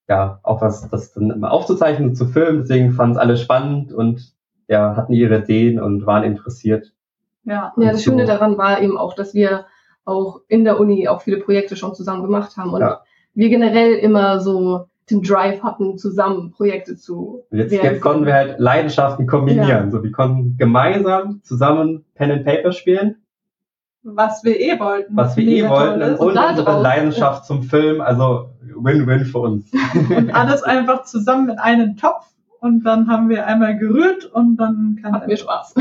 ja, auch was, das dann immer aufzuzeichnen und zu filmen. Deswegen fanden es alle spannend und ja, hatten ihre Ideen und waren interessiert. Ja. Ja, das So. Schöne daran war eben auch, dass wir auch in der Uni auch viele Projekte schon zusammen gemacht haben und Ja. wir generell immer so den Drive hatten, zusammen Projekte zu Und jetzt, jetzt konnten wir halt Leidenschaften kombinieren. So, wir konnten gemeinsam zusammen Pen and Paper spielen, Was wir eh wollten. was wir eh wollten, und da unsere Leidenschaft zum Film. Also Win-Win für uns. und alles einfach zusammen in einen Topf und dann haben wir einmal gerührt und dann kann hatten wir Spaß.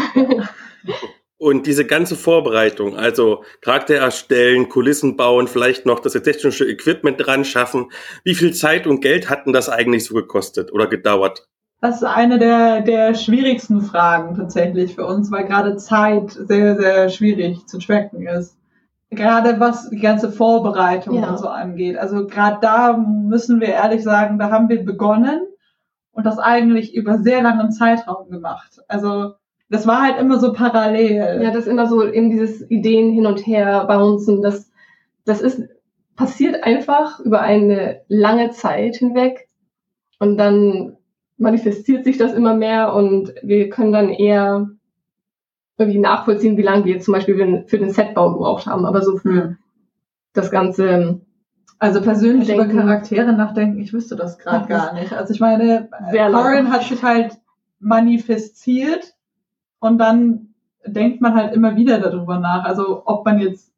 Und diese ganze Vorbereitung, also Charakter erstellen, Kulissen bauen, vielleicht noch das technische Equipment dran schaffen. Wie viel Zeit und Geld hatten das eigentlich so gekostet oder gedauert? Das ist eine der, der schwierigsten Fragen tatsächlich für uns, weil gerade Zeit sehr, sehr schwierig zu tracken ist. Gerade was die ganze Vorbereitung Ja. und so angeht. Also gerade da müssen wir ehrlich sagen, da haben wir begonnen und das eigentlich über sehr langen Zeitraum gemacht. Also das war halt immer so parallel. Ja, das ist immer so eben dieses Ideen hin und her bouncen. Das, das ist, passiert einfach über eine lange Zeit hinweg. Und dann manifestiert sich das immer mehr und wir können dann eher irgendwie nachvollziehen, wie lange wir jetzt zum Beispiel für den Setbau gebraucht haben. Aber so für das Ganze, Also persönlich über Denken. Charaktere nachdenken, ich wüsste das gerade gar nicht. Also ich meine, lange. Corin hat sich halt manifestiert und dann denkt man halt immer wieder darüber nach. Also ob man jetzt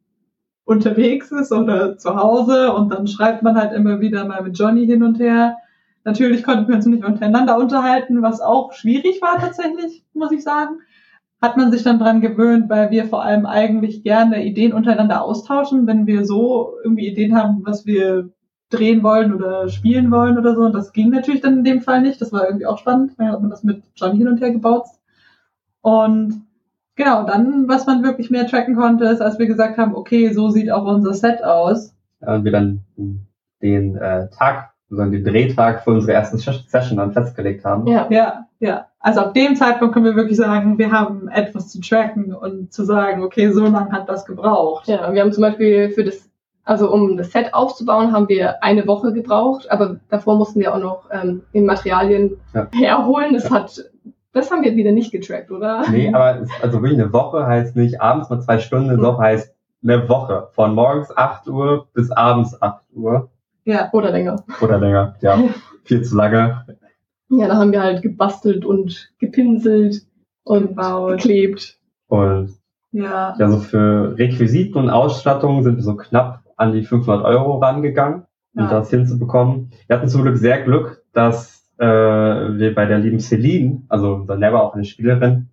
unterwegs ist oder zu Hause und dann schreibt man halt immer wieder mal mit Johnny hin und her. Natürlich konnten wir uns nicht untereinander unterhalten, was auch schwierig war tatsächlich, muss ich sagen. Hat man sich dann dran gewöhnt, weil wir vor allem eigentlich gerne Ideen untereinander austauschen, wenn wir so irgendwie Ideen haben, was wir drehen wollen oder spielen wollen oder so. Und das ging natürlich dann in dem Fall nicht. Das war irgendwie auch spannend. Dann hat man das mit Johnny hin und her gebaut. Und genau, dann, was man wirklich mehr tracken konnte, ist, als wir gesagt haben, okay, so sieht auch unser Set aus. Ja, und wir dann den äh, Tag, sondern den Drehtag für unsere erste Session dann festgelegt haben. ja. Ja, ja. Also ab dem Zeitpunkt können wir wirklich sagen, wir haben etwas zu tracken und zu sagen, okay, so lange hat das gebraucht. Ja, wir haben zum Beispiel für das, also um das Set aufzubauen, haben wir eine Woche gebraucht, aber davor mussten wir auch noch ähm, in Materialien Ja. herholen. Das hat, das haben wir wieder nicht getrackt, oder? Nee, aber es, also wirklich eine Woche heißt nicht abends mal zwei Stunden, eine Woche heißt eine Woche. Von morgens 8 Uhr bis abends 8 Uhr. Ja. Oder länger. Oder länger. Ja, viel zu lange. Ja, da haben wir halt gebastelt und gepinselt und Gebaut. geklebt. Und Ja. ja, so für Requisiten und Ausstattung sind wir so knapp an die 500 Euro rangegangen, um Ja. das hinzubekommen. Wir hatten zum Glück sehr Glück, dass äh, wir bei der lieben Celine, also unser Never auch eine Spielerin,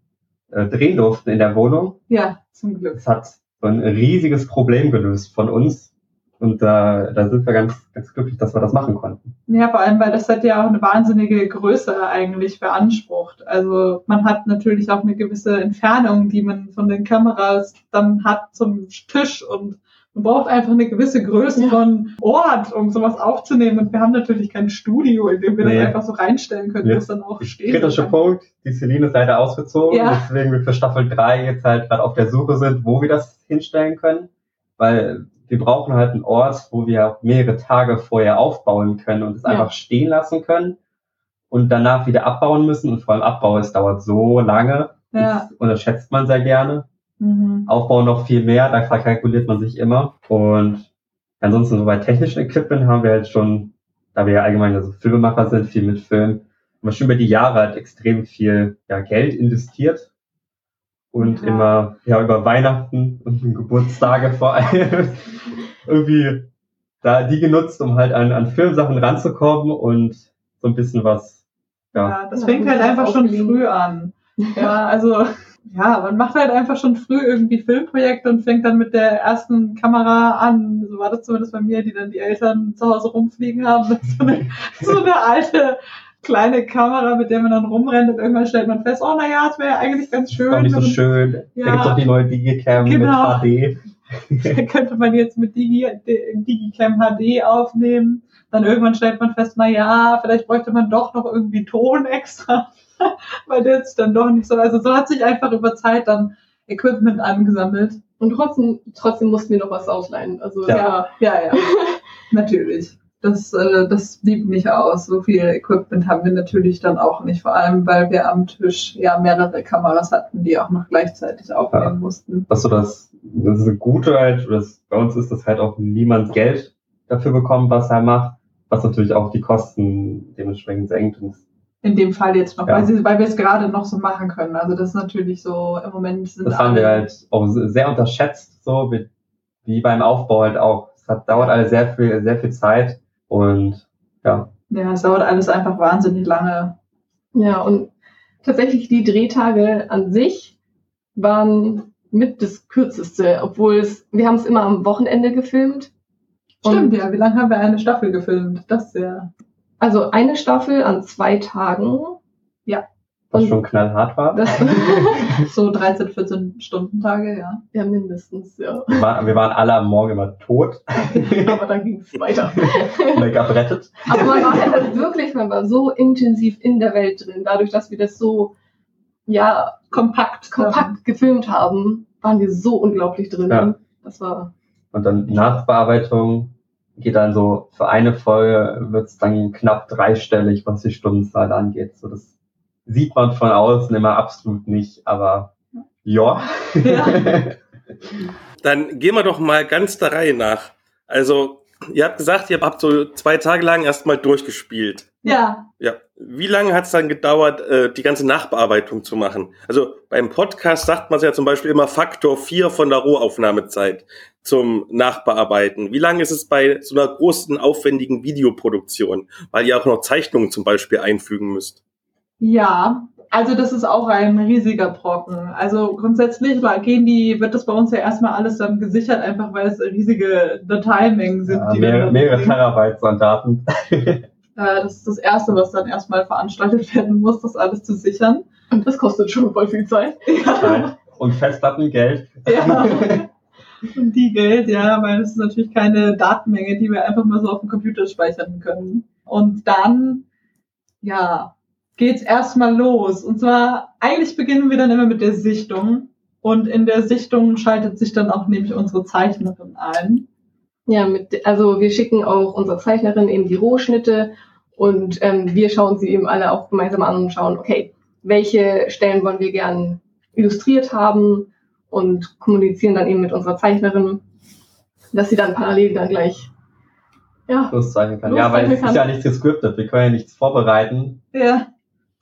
äh, drehen durften in der Wohnung. Ja, zum Glück. Es hat so ein riesiges Problem gelöst von uns. Und da, da sind wir ganz, ganz glücklich, dass wir das machen konnten. Ja, vor allem, weil das Set ja auch eine wahnsinnige Größe eigentlich beansprucht. Also man hat natürlich auch eine gewisse Entfernung, die man von den Kameras dann hat zum Tisch und man braucht einfach eine gewisse Größe Ja. von Ort, um sowas aufzunehmen. Und wir haben natürlich kein Studio, in dem wir Nee. das einfach so reinstellen können, Ja. wo es dann auch steht. Kritischer Punkt, die Celine ist leider ausgezogen, Ja. deswegen wir für Staffel 3 jetzt halt gerade auf der Suche sind, wo wir das hinstellen können. Weil wir brauchen halt einen Ort, wo wir auch mehrere Tage vorher aufbauen können und es Ja. einfach stehen lassen können und danach wieder abbauen müssen. Und vor allem Abbau, es dauert so lange. Ja. Das unterschätzt man sehr gerne. Mhm. Aufbau noch viel mehr, da kalkuliert man sich immer. Und ansonsten so bei technischen Equipment haben wir halt schon, da wir ja allgemein also Filmemacher sind, viel mit Film, haben wir schon über die Jahre halt extrem viel ja, Geld investiert. Und Ja. immer ja über Weihnachten und Geburtstage vor allem irgendwie da die genutzt, um halt an, an Filmsachen ranzukommen und so ein bisschen was ja, Ja, das Ja, fängt halt einfach schon auflegen. früh an. Ja, also, ja, man macht halt einfach schon früh irgendwie Filmprojekte und fängt dann mit der ersten Kamera an. So war das zumindest bei mir, die dann die Eltern zu Hause rumfliegen haben. Mit so, eine, so eine alte kleine Kamera, mit der man dann rumrennt und irgendwann stellt man fest, oh naja, es wäre ja eigentlich ganz schön. ist nicht so schön. Ja. Da gibt's auch die neue Digicam Genau. mit HD. Da könnte man jetzt mit Digi, Digicam HD aufnehmen. Dann irgendwann stellt man fest, na ja, vielleicht bräuchte man doch noch irgendwie Ton extra, weil der ist dann doch nicht so. Also so hat sich einfach über Zeit dann Equipment angesammelt. Und trotzdem, trotzdem mussten wir noch was ausleihen. Also Ja. ja, Ja, ja, natürlich. Das, äh, das blieb nicht aus. So viel Equipment haben wir natürlich dann auch nicht. Vor allem, weil wir am Tisch ja mehrere Kameras hatten, die auch noch gleichzeitig aufnehmen Ja. mussten. was so das, das ist eine gute halt, das, bei uns ist, dass halt auch niemand Geld dafür bekommt, was er macht, was natürlich auch die Kosten dementsprechend senkt. Und In dem Fall jetzt noch, Ja. weil, sie, weil wir es gerade noch so machen können. Also das ist natürlich so, im Moment sind das haben wir alle- halt auch sehr unterschätzt, so wie, wie beim Aufbau halt auch. Es hat, dauert alles sehr viel, sehr viel Zeit und ja, Ja, es dauert alles einfach wahnsinnig lange. ja, und tatsächlich die Drehtage an sich waren mit das kürzeste, obwohl es, wir haben es immer am Wochenende gefilmt. Stimmt, Und- ja. Wie lange haben wir eine Staffel gefilmt? Das ist ja. Also eine Staffel an zwei Tagen. Was Und schon knallhart war. das, So 13, 14 Stunden Tage, ja. ja, mindestens, ja. Wir waren, wir waren alle am Morgen immer tot. Aber dann ging es weiter. Make-up rettet. Aber man war halt wirklich, man war so intensiv in der Welt drin, dadurch, dass wir das so, ja, Kompakt. kompakt gefilmt haben, waren wir so unglaublich drin. Ja. Das war, Und dann Nachbearbeitung geht dann so, für eine Folge wird es dann knapp dreistellig, was die Stundenzahl angeht. So, das sieht man von außen immer absolut nicht, aber Ja. Ja. Dann gehen wir doch mal ganz der Reihe nach. Also, ihr habt gesagt, ihr habt so zwei Tage lang erstmal durchgespielt. ja, Ja. Wie lange hat es dann gedauert, äh, die ganze Nachbearbeitung zu machen? Also beim Podcast sagt man ja zum Beispiel immer Faktor 4 von der Rohaufnahmezeit zum Nachbearbeiten. Wie lange ist es bei so einer großen, aufwendigen Videoproduktion? Weil ihr auch noch Zeichnungen zum Beispiel einfügen müsst. Ja, also das ist auch ein riesiger Brocken. Also grundsätzlich gehen die, wird das bei uns ja erstmal alles dann gesichert, einfach weil es riesige Dateimengen sind. ja die wir mehrere. Terabytes an Daten. Äh, das ist das Erste, was dann erstmal veranstaltet werden muss, das alles zu sichern. Und das kostet schon voll viel Zeit. Zeit und Festplatten, Geld. Ja. Und die Geld, ja, weil das ist natürlich keine Datenmenge, die wir einfach mal so auf dem Computer speichern können. Und dann, ja, geht's erstmal los. Und zwar, eigentlich beginnen wir dann immer mit der Sichtung. Und in der Sichtung schaltet sich dann auch nämlich unsere Zeichnerin ein. Ja, mit, also wir schicken auch unserer Zeichnerin eben die Rohschnitte und ähm, wir schauen sie eben alle auch gemeinsam an und schauen, okay, welche Stellen wollen wir gern illustriert haben und kommunizieren dann eben mit unserer Zeichnerin, dass sie dann parallel dann gleich, ja, loszeichnen kann. Ja, weil es Loszeichnen ist ja nichts gescriptet. Wir können ja nichts vorbereiten. Ja,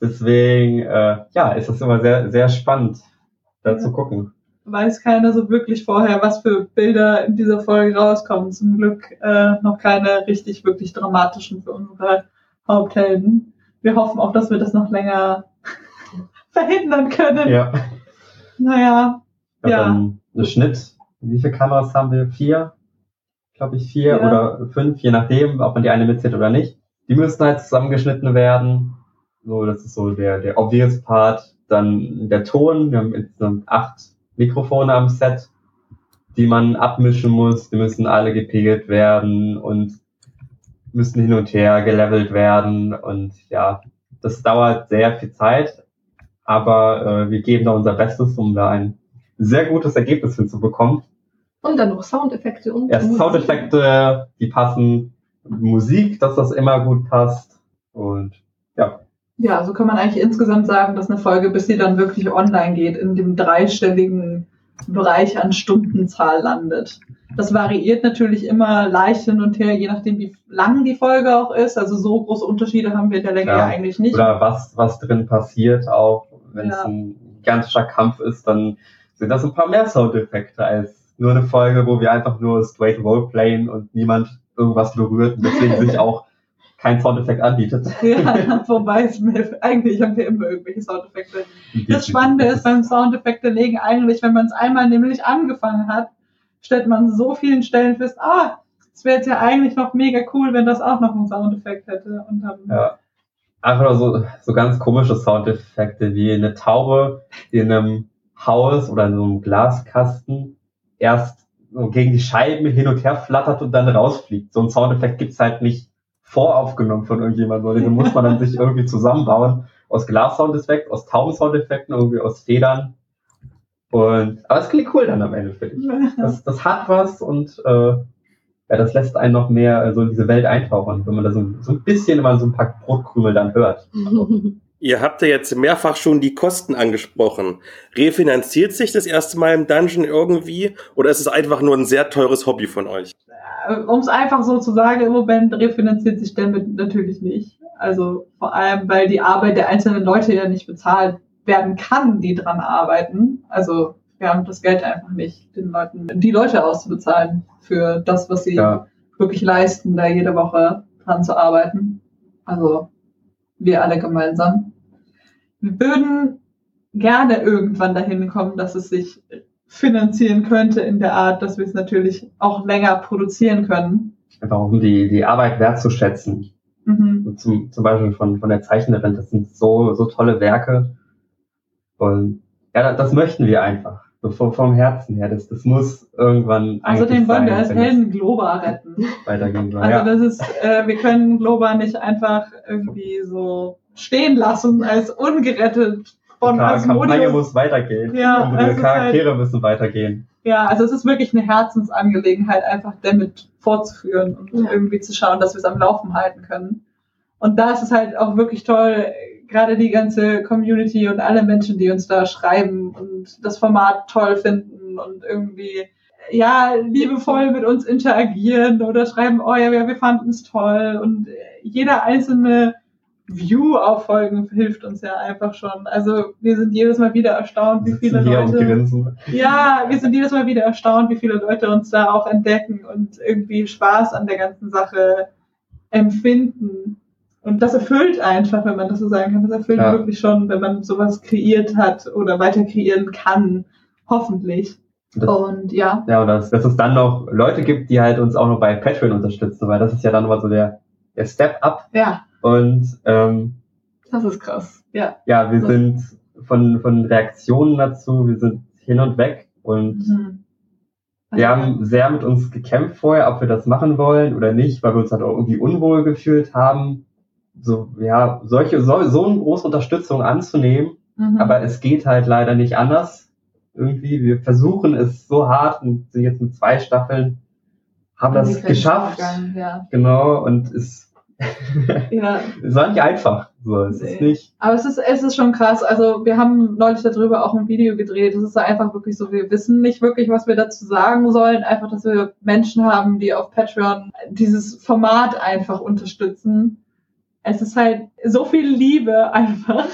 Deswegen, äh, ja, ist das immer sehr, sehr spannend, da Ja. zu gucken. weiß keiner so wirklich vorher, was für Bilder in dieser Folge rauskommen. Zum Glück äh, noch keine richtig, wirklich dramatischen für unsere Haupthelden. Wir hoffen auch, dass wir das noch länger verhindern können. Ja. Naja, Und Ja. dann ein Schnitt. Wie viele Kameras haben wir? Vier? Glaube ich, vier Ja. oder fünf, je nachdem, ob man die eine mitzählt oder nicht. Die müssen halt zusammengeschnitten werden. So, das ist so der, der obvious Part. Dann der Ton. Wir haben insgesamt acht Mikrofone am Set, die man abmischen muss. Die müssen alle gepegelt werden und müssen hin und her gelevelt werden. Und ja, das dauert sehr viel Zeit. Aber äh, wir geben da unser Bestes, um da ein sehr gutes Ergebnis hinzubekommen. und dann noch Soundeffekte und Erst Musik. Soundeffekte, die passen, Musik, dass das immer gut passt. Und ja, ja, so kann man eigentlich insgesamt sagen, dass eine Folge, bis sie dann wirklich online geht, in dem dreistelligen Bereich an Stundenzahl landet. Das variiert natürlich immer leicht hin und her, je nachdem, wie lang die Folge auch ist. Also so große Unterschiede haben wir in der Länge Ja. eigentlich nicht. oder was, was drin passiert, auch wenn es Ja. ein gigantischer Kampf ist, dann sind das ein paar mehr Soundeffekte als nur eine Folge, wo wir einfach nur straight Roleplayen und niemand irgendwas berührt und deswegen sich auch kein Soundeffekt anbietet. Ja, wobei es mir, eigentlich haben wir immer irgendwelche Soundeffekte. Das Spannende ist beim Soundeffekte legen eigentlich, wenn man es einmal nämlich angefangen hat, stellt man an so vielen Stellen fest, ah, es wäre jetzt ja eigentlich noch mega cool, wenn das auch noch einen Soundeffekt hätte. Und dann, Ja. Einfach so, so ganz komische Soundeffekte wie eine Taube, die in einem Haus oder in so einem Glaskasten erst so gegen die Scheiben hin und her flattert und dann rausfliegt. So ein Soundeffekt gibt's halt nicht voraufgenommen von irgendjemandem, sondern den muss man dann sich irgendwie zusammenbauen. Aus Glas-Soundeffekt, aus Tauben-Soundeffekten, irgendwie aus Federn. Und, aber es klingt cool dann am Ende, finde ich. Das, das hat was und äh, ja, das lässt einen noch mehr so in diese Welt eintauchen, wenn man da so, so ein bisschen immer so ein paar Brotkrümel dann hört. Ihr habt ja jetzt mehrfach schon die Kosten angesprochen. Refinanziert sich das erste Mal im Dungeon irgendwie oder ist es einfach nur ein sehr teures Hobby von euch? um es einfach so zu sagen, im Moment refinanziert sich damit natürlich nicht. Also vor allem, weil die Arbeit der einzelnen Leute ja nicht bezahlt werden kann, die dran arbeiten. Also wir haben das Geld einfach nicht, den Leuten, die Leute auszubezahlen für das, was sie Ja. wirklich leisten, da jede Woche dran zu arbeiten. Also wir alle gemeinsam. Wir würden gerne irgendwann dahin kommen, dass es sich finanzieren könnte in der Art, dass wir es natürlich auch länger produzieren können. Einfach um die, die Arbeit wertzuschätzen. Mhm. Zum, zum Beispiel von, von der Zeichnerin. Das sind so, so tolle Werke. Und ja, das, möchten wir einfach. So vom, vom Herzen her. Das, das muss irgendwann Außerdem eigentlich wollen wir sein, als wenn es Helden Globa retten. weitergehen soll. Also ja. das ist, äh, wir können Globa nicht einfach irgendwie so stehen lassen als ungerettet von Die Kampagne Asmodeus. muss weitergehen. Ja, Unsere ist Charaktere müssen weitergehen. Ja, also es ist wirklich eine Herzensangelegenheit, einfach damit fortzuführen und Ja. irgendwie zu schauen, dass wir es am Laufen halten können. Und da ist es halt auch wirklich toll, gerade die ganze Community und alle Menschen, die uns da schreiben und das Format toll finden und irgendwie ja liebevoll mit uns interagieren oder schreiben, oh ja, wir fanden es toll und jeder einzelne View auf Folgen hilft uns ja einfach schon. Also wir sind jedes Mal wieder erstaunt, wie viele Leute. Ja, wir sind jedes Mal wieder erstaunt, wie viele Leute uns da auch entdecken und irgendwie Spaß an der ganzen Sache empfinden. Und das erfüllt einfach, wenn man das so sagen kann. Das erfüllt ja. wirklich schon, wenn man sowas kreiert hat oder weiter kreieren kann. Hoffentlich. Das, und ja. Ja, und dass, dass es dann noch Leute gibt, die halt uns auch noch bei Patreon unterstützen, weil das ist ja dann mal so der, der Step up. Ja. Und ähm, das ist krass. Ja. Ja, wir sind von, von Reaktionen dazu, wir sind hin und weg und mhm. wir haben sehr mit uns gekämpft vorher, ob wir das machen wollen oder nicht, weil wir uns halt auch irgendwie unwohl gefühlt haben, so, ja, solche, so, so eine große Unterstützung anzunehmen. Mhm. Aber es geht halt leider nicht anders. Irgendwie, wir versuchen es so hart und sind jetzt mit zwei Staffeln, haben und das geschafft. Ja. Genau, und es ja. Es war nicht einfach. So, es nee. ist nicht. Aber es ist, es ist schon krass. Also wir haben neulich darüber auch ein Video gedreht. Es ist einfach wirklich so, wir wissen nicht wirklich, was wir dazu sagen sollen. Einfach, dass wir Menschen haben, die auf Patreon dieses Format einfach unterstützen. Es ist halt so viel Liebe einfach.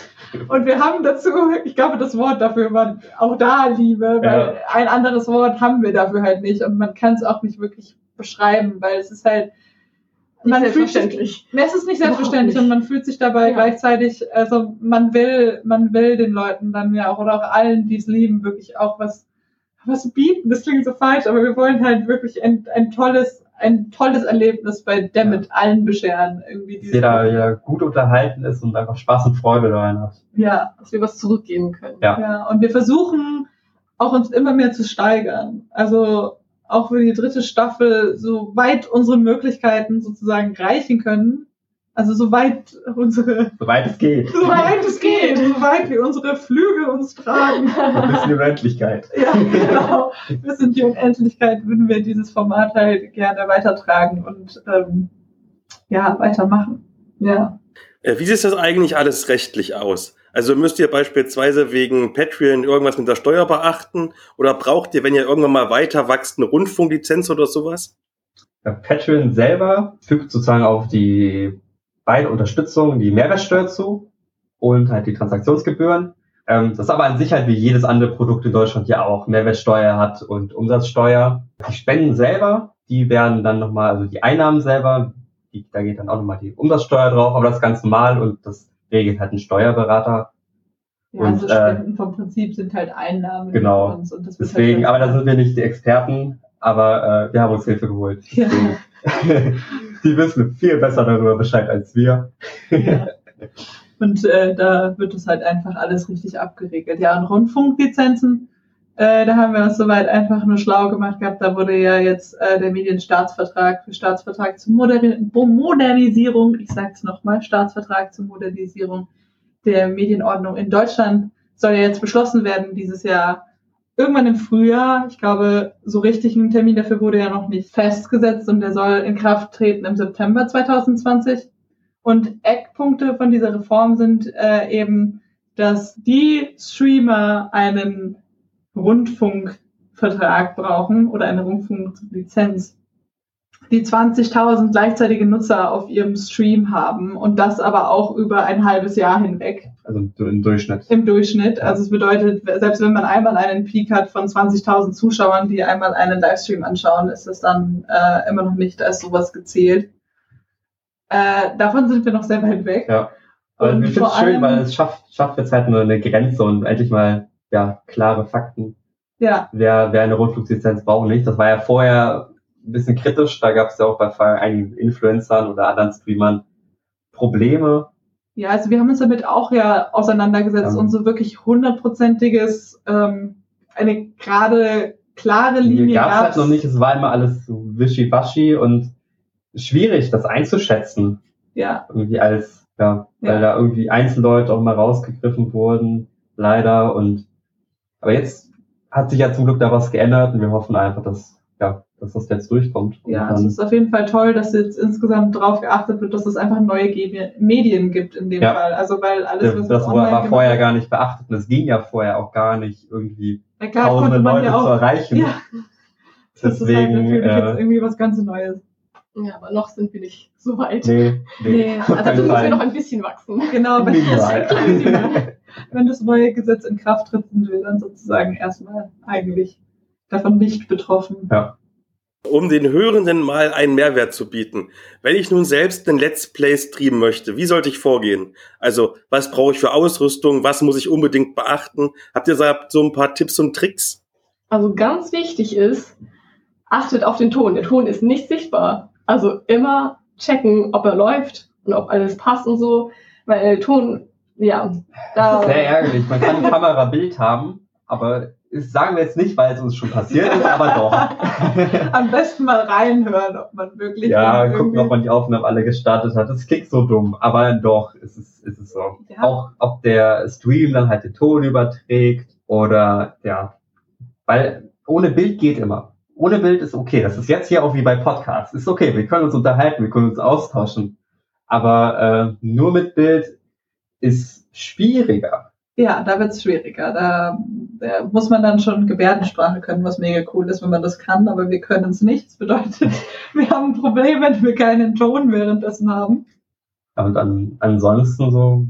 Und wir haben dazu, ich glaube, das Wort dafür war auch da Liebe, weil ja. ein anderes Wort haben wir dafür halt nicht. Und man kann es auch nicht wirklich beschreiben, weil es ist halt, man selbstverständlich. Fühlt sich, es ist nicht selbstverständlich nicht. und man fühlt sich dabei ja. gleichzeitig, also man will, man will den Leuten dann ja auch oder auch allen, die es lieben, wirklich auch was, was bieten. Das klingt so falsch, aber wir wollen halt wirklich ein, ein tolles, ein tolles Erlebnis bei der ja. mit allen bescheren. Irgendwie dass jeder ja gut unterhalten ist und einfach Spaß und Freude daran hat. Ja, dass wir was zurückgeben können. Ja. ja. Und wir versuchen auch uns immer mehr zu steigern. Also auch für die dritte Staffel so weit unsere Möglichkeiten sozusagen reichen können. Also soweit unsere... Soweit es geht. Soweit es geht. Soweit wie unsere Flüge uns tragen. Bis in die Unendlichkeit. Ja, genau. Bis in die Unendlichkeit würden wir dieses Format halt gerne weitertragen und ähm, ja, weitermachen. Ja. Äh, wie sieht das eigentlich alles rechtlich aus? Also müsst ihr beispielsweise wegen Patreon irgendwas mit der Steuer beachten oder braucht ihr, wenn ihr irgendwann mal weiter wächst, eine Rundfunklizenz oder sowas? Ja, Patreon selber fügt sozusagen auf die beide Unterstützung die Mehrwertsteuer zu und halt die Transaktionsgebühren. Ähm, das ist aber an sich halt wie jedes andere Produkt in Deutschland ja auch Mehrwertsteuer hat und Umsatzsteuer. Die Spenden selber, die werden dann nochmal, also die Einnahmen selber, die, da geht dann auch nochmal die Umsatzsteuer drauf, aber das ist ganz normal und das regelt halt ein Steuerberater. Ja, und, also Spenden äh, vom Prinzip sind halt Einnahmen. Genau. Uns und das halt Deswegen, halt aber da sind wir nicht die Experten, aber äh, wir haben uns Hilfe geholt. Ja. die wissen viel besser darüber Bescheid als wir. Ja. Und äh, da wird es halt einfach alles richtig abgeregelt. Ja, und Rundfunklizenzen, äh, da haben wir uns soweit einfach nur schlau gemacht gehabt. Da wurde ja jetzt äh, der Medienstaatsvertrag für Staatsvertrag zur Moder Modernisierung, ich sage es nochmal, Staatsvertrag zur Modernisierung der Medienordnung in Deutschland soll ja jetzt beschlossen werden dieses Jahr. Irgendwann im Frühjahr, ich glaube, so richtig ein Termin dafür wurde ja noch nicht festgesetzt und der soll in Kraft treten im September 2020. Und Eckpunkte von dieser Reform sind äh, eben, dass die Streamer einen Rundfunkvertrag brauchen oder eine Rundfunklizenz, die 20.000 gleichzeitige Nutzer auf ihrem Stream haben und das aber auch über ein halbes Jahr hinweg. Also im Durchschnitt. Im Durchschnitt. Also es bedeutet, selbst wenn man einmal einen Peak hat von 20.000 Zuschauern, die einmal einen Livestream anschauen, ist es dann äh, immer noch nicht als sowas gezählt. Äh, davon sind wir noch sehr weit weg. Ja. Aber und ich finde es schön, weil es schafft, schafft jetzt halt nur eine Grenze und endlich mal ja, klare Fakten. Ja. Wer, wer eine Rundfluglizenz braucht nicht. Das war ja vorher ein bisschen kritisch. Da gab es ja auch bei einigen Influencern oder anderen Streamern Probleme. Ja, also wir haben uns damit auch ja auseinandergesetzt ja. und so wirklich hundertprozentiges, ähm, eine gerade klare Linie gab es halt noch nicht. Es war immer alles so wischiwaschi und schwierig, das einzuschätzen. Ja. Irgendwie als, ja, weil ja. da irgendwie Einzelleute auch mal rausgegriffen wurden, leider. Und aber jetzt hat sich ja zum Glück da was geändert und wir hoffen einfach, dass ja, dass das jetzt durchkommt. Ja, es ist auf jeden Fall toll, dass jetzt insgesamt darauf geachtet wird, dass es einfach neue Ge- Medien gibt in dem Ja. Fall. Also weil alles, das, was das war, vorher gar nicht beachtet und es ging ja vorher auch gar nicht irgendwie Na klar, tausende Leute ja zu auch. erreichen. Ja, das ist halt Deswegen, natürlich äh, jetzt irgendwie was ganz Neues. Ja, aber noch sind wir nicht so weit. nee, nee, Nee, Also müssen wir noch ein bisschen wachsen. Genau, wenn Minimal. das, wenn das neue Gesetz in Kraft tritt, sind wir dann sozusagen erstmal eigentlich davon nicht betroffen. Um den Hörenden mal einen Mehrwert zu bieten. Wenn ich nun selbst einen Let's Play streamen möchte, wie sollte ich vorgehen? Also, was brauche ich für Ausrüstung? Was muss ich unbedingt beachten? Habt ihr so- so ein paar Tipps und Tricks? Also ganz wichtig ist, achtet auf den Ton. Der Ton ist nicht sichtbar. Also immer checken, ob er läuft und ob alles passt und so. Weil Ton, ja, da. Sehr ärgerlich. Man kann ein Kamerabild haben, aber das sagen wir jetzt nicht, weil es uns schon passiert ist, aber doch. Am besten mal reinhören, ob man wirklich ja, gucken, ob man die Aufnahmen alle gestartet hat. Das klingt so dumm, aber doch, ist es, ist es so. Ja. Auch ob der Stream dann halt den Ton überträgt oder ja, weil ohne Bild geht immer. Ohne Bild ist okay. Das ist jetzt hier auch wie bei Podcasts. Ist okay, wir können uns unterhalten, wir können uns austauschen. Aber äh, nur mit Bild ist schwieriger. Ja, da wird's schwieriger. Da, da muss man dann schon Gebärdensprache können, was mega cool ist, wenn man das kann, aber wir können es nicht. Das bedeutet, wir haben ein Problem, wenn wir keinen Ton währenddessen haben. Ja, Und an, ansonsten so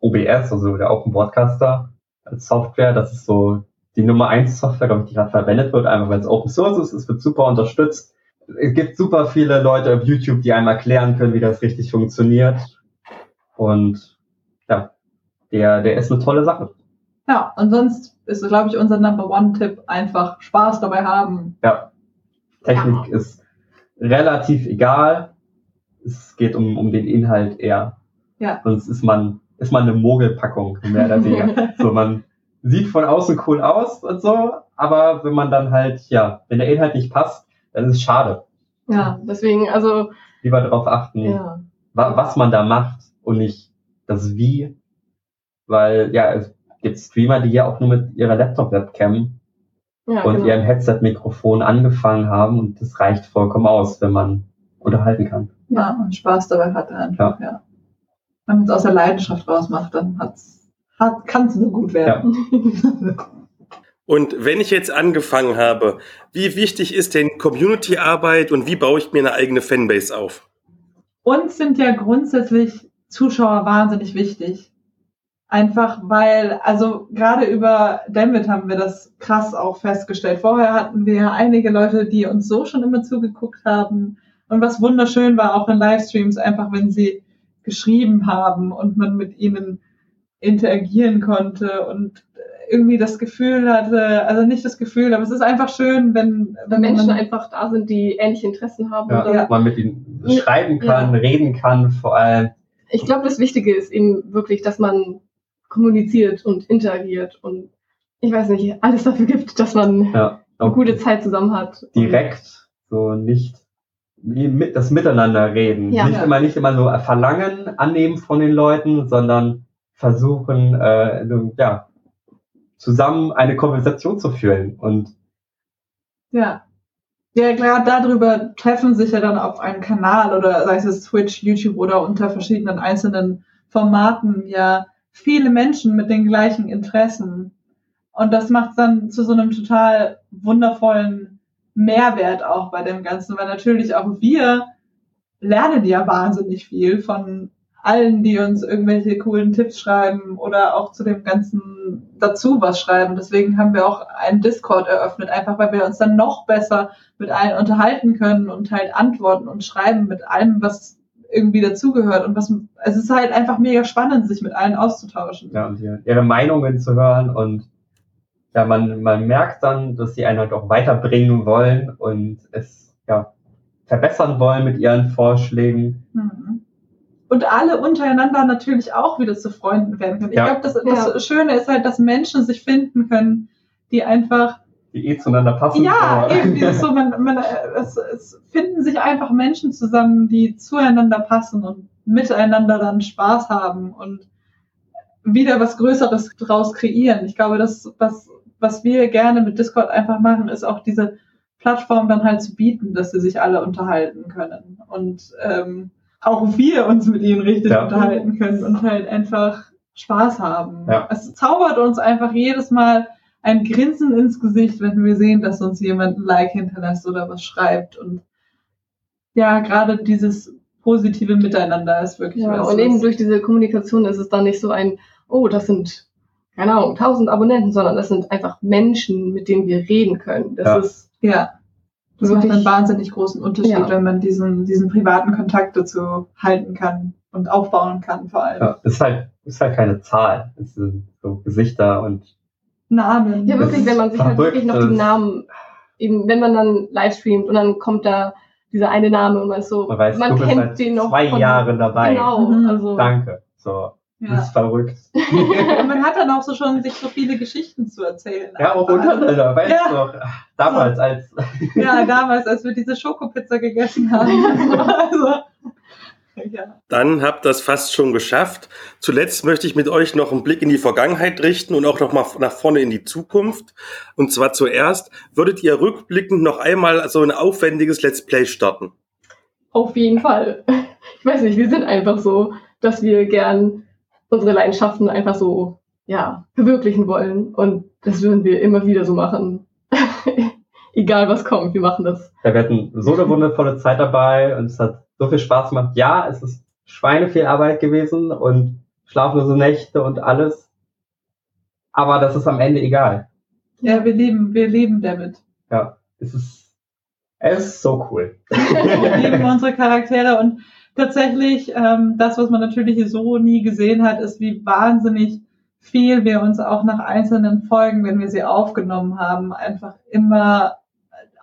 OBS, also der Open Broadcaster als Software, das ist so die Nummer eins Software, glaube ich, die gerade verwendet wird, einfach weil es Open Source ist, es wird super unterstützt. Es gibt super viele Leute auf YouTube, die einem erklären können, wie das richtig funktioniert. Und ja, der, der ist eine tolle Sache. Ja, und sonst ist, glaube ich, unser Number One-Tipp einfach Spaß dabei haben. Ja. Technik ist relativ egal. Es geht um, um den Inhalt eher. Ja. Sonst ist man, ist man eine Mogelpackung, mehr oder weniger. so, man sieht von außen cool aus und so, aber wenn man dann halt, ja, wenn der Inhalt nicht passt, dann ist es schade. Ja, deswegen, also, Lieber darauf achten, ja. wa was man da macht und nicht das Wie. Weil, ja, es gibt Streamer, die ja auch nur mit ihrer Laptop-Webcam Ja, und genau. ihrem Headset-Mikrofon angefangen haben und das reicht vollkommen aus, wenn man unterhalten kann. Ja, und Spaß dabei hat einfach, ja. Wenn man es aus der Leidenschaft rausmacht, dann hat's, hat, kann es nur gut werden. Und wenn ich jetzt angefangen habe, wie wichtig ist denn Community-Arbeit und wie baue ich mir eine eigene Fanbase auf? Uns sind ja grundsätzlich Zuschauer wahnsinnig wichtig. Einfach weil, also gerade über Dammit haben wir das krass auch festgestellt. Vorher hatten wir einige Leute, die uns so schon immer zugeguckt haben. Und was wunderschön war auch in Livestreams, einfach wenn sie geschrieben haben und man mit ihnen interagieren konnte und irgendwie das Gefühl hatte, also nicht das Gefühl, aber es ist einfach schön, wenn, Wenn wenn Menschen man, einfach da sind, die ähnliche Interessen haben. Ja, Ja. man mit ihnen schreiben kann, Ja. reden kann, vor allem. Ich glaube, das Wichtige ist eben wirklich, dass man kommuniziert und interagiert und ich weiß nicht, alles dafür gibt, dass man Ja, eine gute Zeit zusammen hat. direkt, so nicht wie mit, das Miteinander reden. Ja. nicht Ja. immer nicht immer nur Verlangen annehmen von den Leuten, sondern versuchen, äh, ja, zusammen eine Konversation zu führen. Und Ja. Ja, klar, darüber treffen sich ja dann auf einem Kanal oder sei es Twitch, YouTube oder unter verschiedenen einzelnen Formaten ja viele Menschen mit den gleichen Interessen. Und das macht dann zu so einem total wundervollen Mehrwert auch bei dem Ganzen, weil natürlich auch wir lernen ja wahnsinnig viel von allen, die uns irgendwelche coolen Tipps schreiben oder auch zu dem Ganzen dazu was schreiben. Deswegen haben wir auch einen Discord eröffnet, einfach weil wir uns dann noch besser mit allen unterhalten können und halt antworten und schreiben mit allem, was irgendwie dazugehört und was es ist halt einfach mega spannend, sich mit allen auszutauschen. ja, und ihre, ihre Meinungen zu hören und ja, man, man merkt dann, dass sie einen halt auch weiterbringen wollen und es ja verbessern wollen mit ihren Vorschlägen. Mhm. Und alle untereinander natürlich auch wieder zu Freunden werden können. Ich Ja. glaube, das, das Ja. Schöne ist halt, dass Menschen sich finden können, die einfach Die eh zueinander passen. Ja, irgendwie ist so, man, man, es, es finden sich einfach Menschen zusammen, die zueinander passen und miteinander dann Spaß haben und wieder was Größeres draus kreieren. Ich glaube, das, was, was wir gerne mit Discord einfach machen, ist auch diese Plattform dann halt zu bieten, dass sie sich alle unterhalten können. Und ähm, auch wir uns mit ihnen richtig Ja. unterhalten können und halt einfach Spaß haben. Ja. Es zaubert uns einfach jedes Mal ein Grinsen ins Gesicht, wenn wir sehen, dass uns jemand ein Like hinterlässt oder was schreibt. Und ja, gerade dieses positive Miteinander ist wirklich Ja, was. und eben durch diese Kommunikation ist es dann nicht so ein, oh, das sind, keine Ahnung, 1000 Abonnenten, sondern das sind einfach Menschen, mit denen wir reden können. Das Ja. ist Ja. Das macht Wirklich- einen wahnsinnig großen Unterschied, Ja. wenn man diesen, diesen privaten Kontakt dazu halten kann und aufbauen kann, vor allem. Ja, ist halt, ist halt keine Zahl. Es sind so Gesichter und Namen. ja wirklich, wenn man sich halt wirklich noch die Namen, eben, wenn man dann live streamt und dann kommt da dieser eine Name und man ist so, man weiß, bist kennt den noch zwei von- Jahren dabei. Genau, Mhm. also Danke. So, das ja. ist verrückt. Und man hat dann auch so schon sich so viele Geschichten zu erzählen. ja, auch Einfach. untereinander, weißt Ja. du noch, damals als, Ja, damals, als wir diese Schokopizza gegessen haben. also, ja. Dann habt ihr das fast schon geschafft. Zuletzt möchte ich mit euch noch einen Blick in die Vergangenheit richten und auch noch mal nach vorne in die Zukunft. Und zwar zuerst, würdet ihr rückblickend noch einmal so ein aufwendiges Let's Play starten? Auf jeden Fall. Ich weiß nicht, wir sind einfach so, dass wir gern unsere Leidenschaften einfach so, ja, verwirklichen wollen. Und das würden wir immer wieder so machen. Egal was kommt, wir machen das. ja, wir hatten so eine wundervolle Zeit dabei und es hat so viel Spaß gemacht. Ja, es ist Schweine viel Arbeit gewesen und schlaflose Nächte und alles. Aber das ist am Ende egal. ja, wir lieben, wir lieben David. Ja, es ist, es ist so cool. Wir lieben unsere Charaktere und tatsächlich, ähm, das, was man natürlich so nie gesehen hat, ist, wie wahnsinnig viel wir uns auch nach einzelnen Folgen, wenn wir sie aufgenommen haben, einfach immer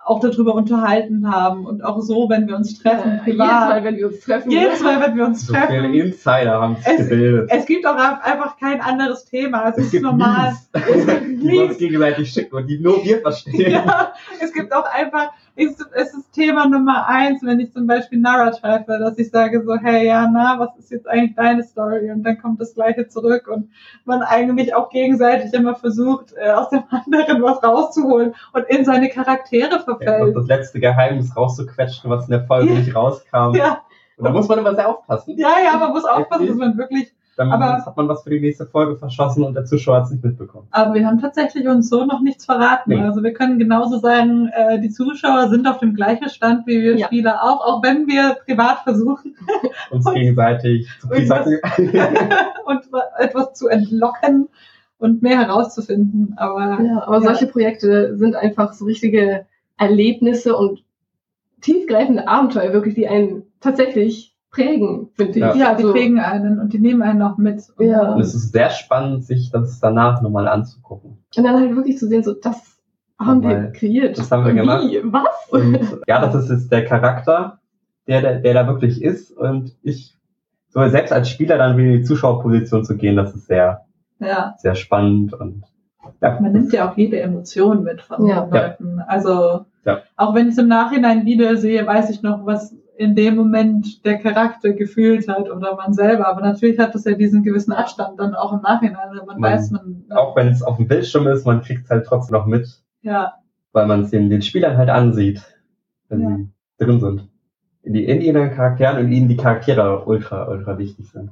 auch darüber unterhalten haben und auch so, wenn wir uns treffen, Äh, jedes privat. Mal, wenn wir uns treffen. Jedes Mal, wenn wir uns So viele treffen. Insider haben Es- es gebildet. Es gibt auch einfach kein anderes Thema. Es, Es ist gibt normal. Memes, Es gibt die wir uns gegenseitig schicken und die nur wir verstehen. Ja, es gibt auch einfach, es es ist Thema Nummer eins, wenn ich zum Beispiel Nara treffe, dass ich sage so, hey, ja, na, was ist jetzt eigentlich deine Story? Und dann kommt das Gleiche zurück und man eigentlich auch gegenseitig immer versucht, äh, aus dem anderen was rauszuholen und in seine Charaktere Ja, und verfällt. das letzte Geheimnis rauszuquetschen, was in der Folge Ja. nicht rauskam. Ja, Und da muss man immer sehr aufpassen. ja, ja, man muss aufpassen, dass man wirklich, Dann Aber- hat man was für die nächste Folge verschossen und der Zuschauer hat es nicht mitbekommen. aber wir haben tatsächlich uns so noch nichts verraten. Nee. Also wir können genauso sagen, äh, die Zuschauer sind auf dem gleichen Stand wie wir Ja. Spieler auch, auch wenn wir privat versuchen, Uns gegenseitig zu Irgendwas- pisacken. und etwas zu entlocken und mehr herauszufinden. Aber Ja, aber Ja. solche Projekte sind einfach so richtige Erlebnisse und tiefgreifende Abenteuer, wirklich, die einen tatsächlich prägen, finde Ja. ich. ja, die Also, prägen einen und die nehmen einen noch mit. Und Ja. Und es ist sehr spannend, sich das danach nochmal anzugucken. Und dann halt wirklich zu sehen, so, das haben wir Nochmal, kreiert. das haben wir Wie? gemacht. Was? Und ja, das ist jetzt der Charakter, der, der, der da wirklich ist. Und ich, so selbst als Spieler dann wieder in die Zuschauerposition zu gehen, das ist sehr, ja, sehr spannend und ja, man nimmt ja auch jede Emotion mit von Ja. den Leuten. Also Ja. auch wenn ich es im Nachhinein wieder sehe, weiß ich noch, was in dem Moment der Charakter gefühlt hat oder man selber. Aber natürlich hat das ja diesen gewissen Abstand dann auch im Nachhinein. Also man, Man- weiß, man auch wenn es auf dem Bildschirm ist, man kriegt es halt trotzdem noch mit, ja, weil man es den, den Spielern halt ansieht, wenn Ja. sie drin sind. In, die, in ihren Charakteren und ihnen die Charaktere ultra, ultra wichtig sind.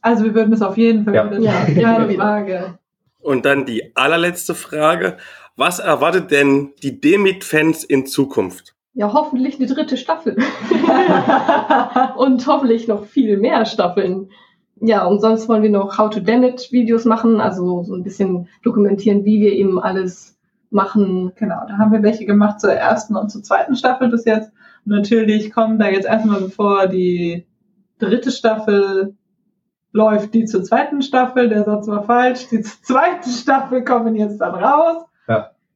also wir würden es auf jeden Fall Ja. wieder Ja, keine. Frage. Und dann die allerletzte Frage. Was erwartet denn die Demit-Fans in Zukunft? Ja, hoffentlich eine dritte Staffel. und hoffentlich noch viel mehr Staffeln. Ja, und sonst wollen wir noch How to Damage Videos machen, also so ein bisschen dokumentieren, wie wir eben alles machen. Genau, da haben wir welche gemacht zur ersten und zur zweiten Staffel bis jetzt. Und natürlich kommen da jetzt erstmal, bevor die dritte Staffel läuft, die zur zweiten Staffel. Der Satz war falsch. Die zur zweiten Staffel kommen jetzt dann raus.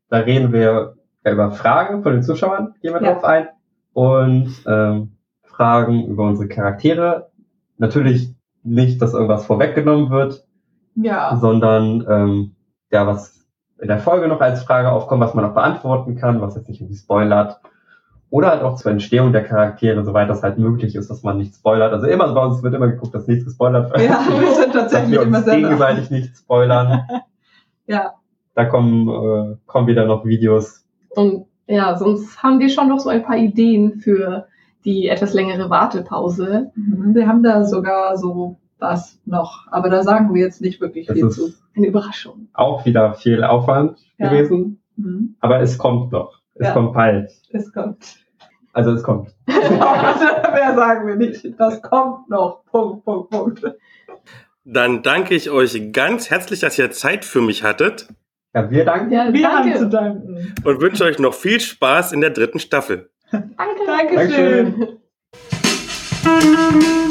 Da reden wir ja über Fragen von den Zuschauern, gehen wir Ja. drauf ein. Und ähm, Fragen über unsere Charaktere. Natürlich nicht, dass irgendwas vorweggenommen wird, Ja, sondern ähm, ja, was in der Folge noch als Frage aufkommt, was man noch beantworten kann, was jetzt nicht irgendwie spoilert. Oder halt auch zur Entstehung der Charaktere, soweit das halt möglich ist, dass man nicht spoilert. Also immer bei uns wird immer geguckt, dass nichts gespoilert wird. ja wir sind tatsächlich wir immer sehr gegenseitig nicht spoilern. Ja, Da kommen, äh, kommen wieder noch Videos. Und Ja, sonst haben wir schon noch so ein paar Ideen für die etwas längere Wartepause. Mhm, Wir haben da sogar so was noch, aber da sagen wir jetzt nicht wirklich Das viel ist- zu. Eine Überraschung. Auch wieder viel Aufwand Ja. gewesen, Mhm. aber es kommt noch. Es Ja. kommt bald. Es kommt. Also es kommt. Mehr sagen wir nicht. Das kommt noch. Punkt, Punkt, Punkt. Dann danke ich euch ganz herzlich, dass ihr Zeit für mich hattet Ja, wir danken. Ja, Wir haben zu danke. danken. und wünsche euch noch viel Spaß in der dritten Staffel. Danke. Dankeschön. Dankeschön.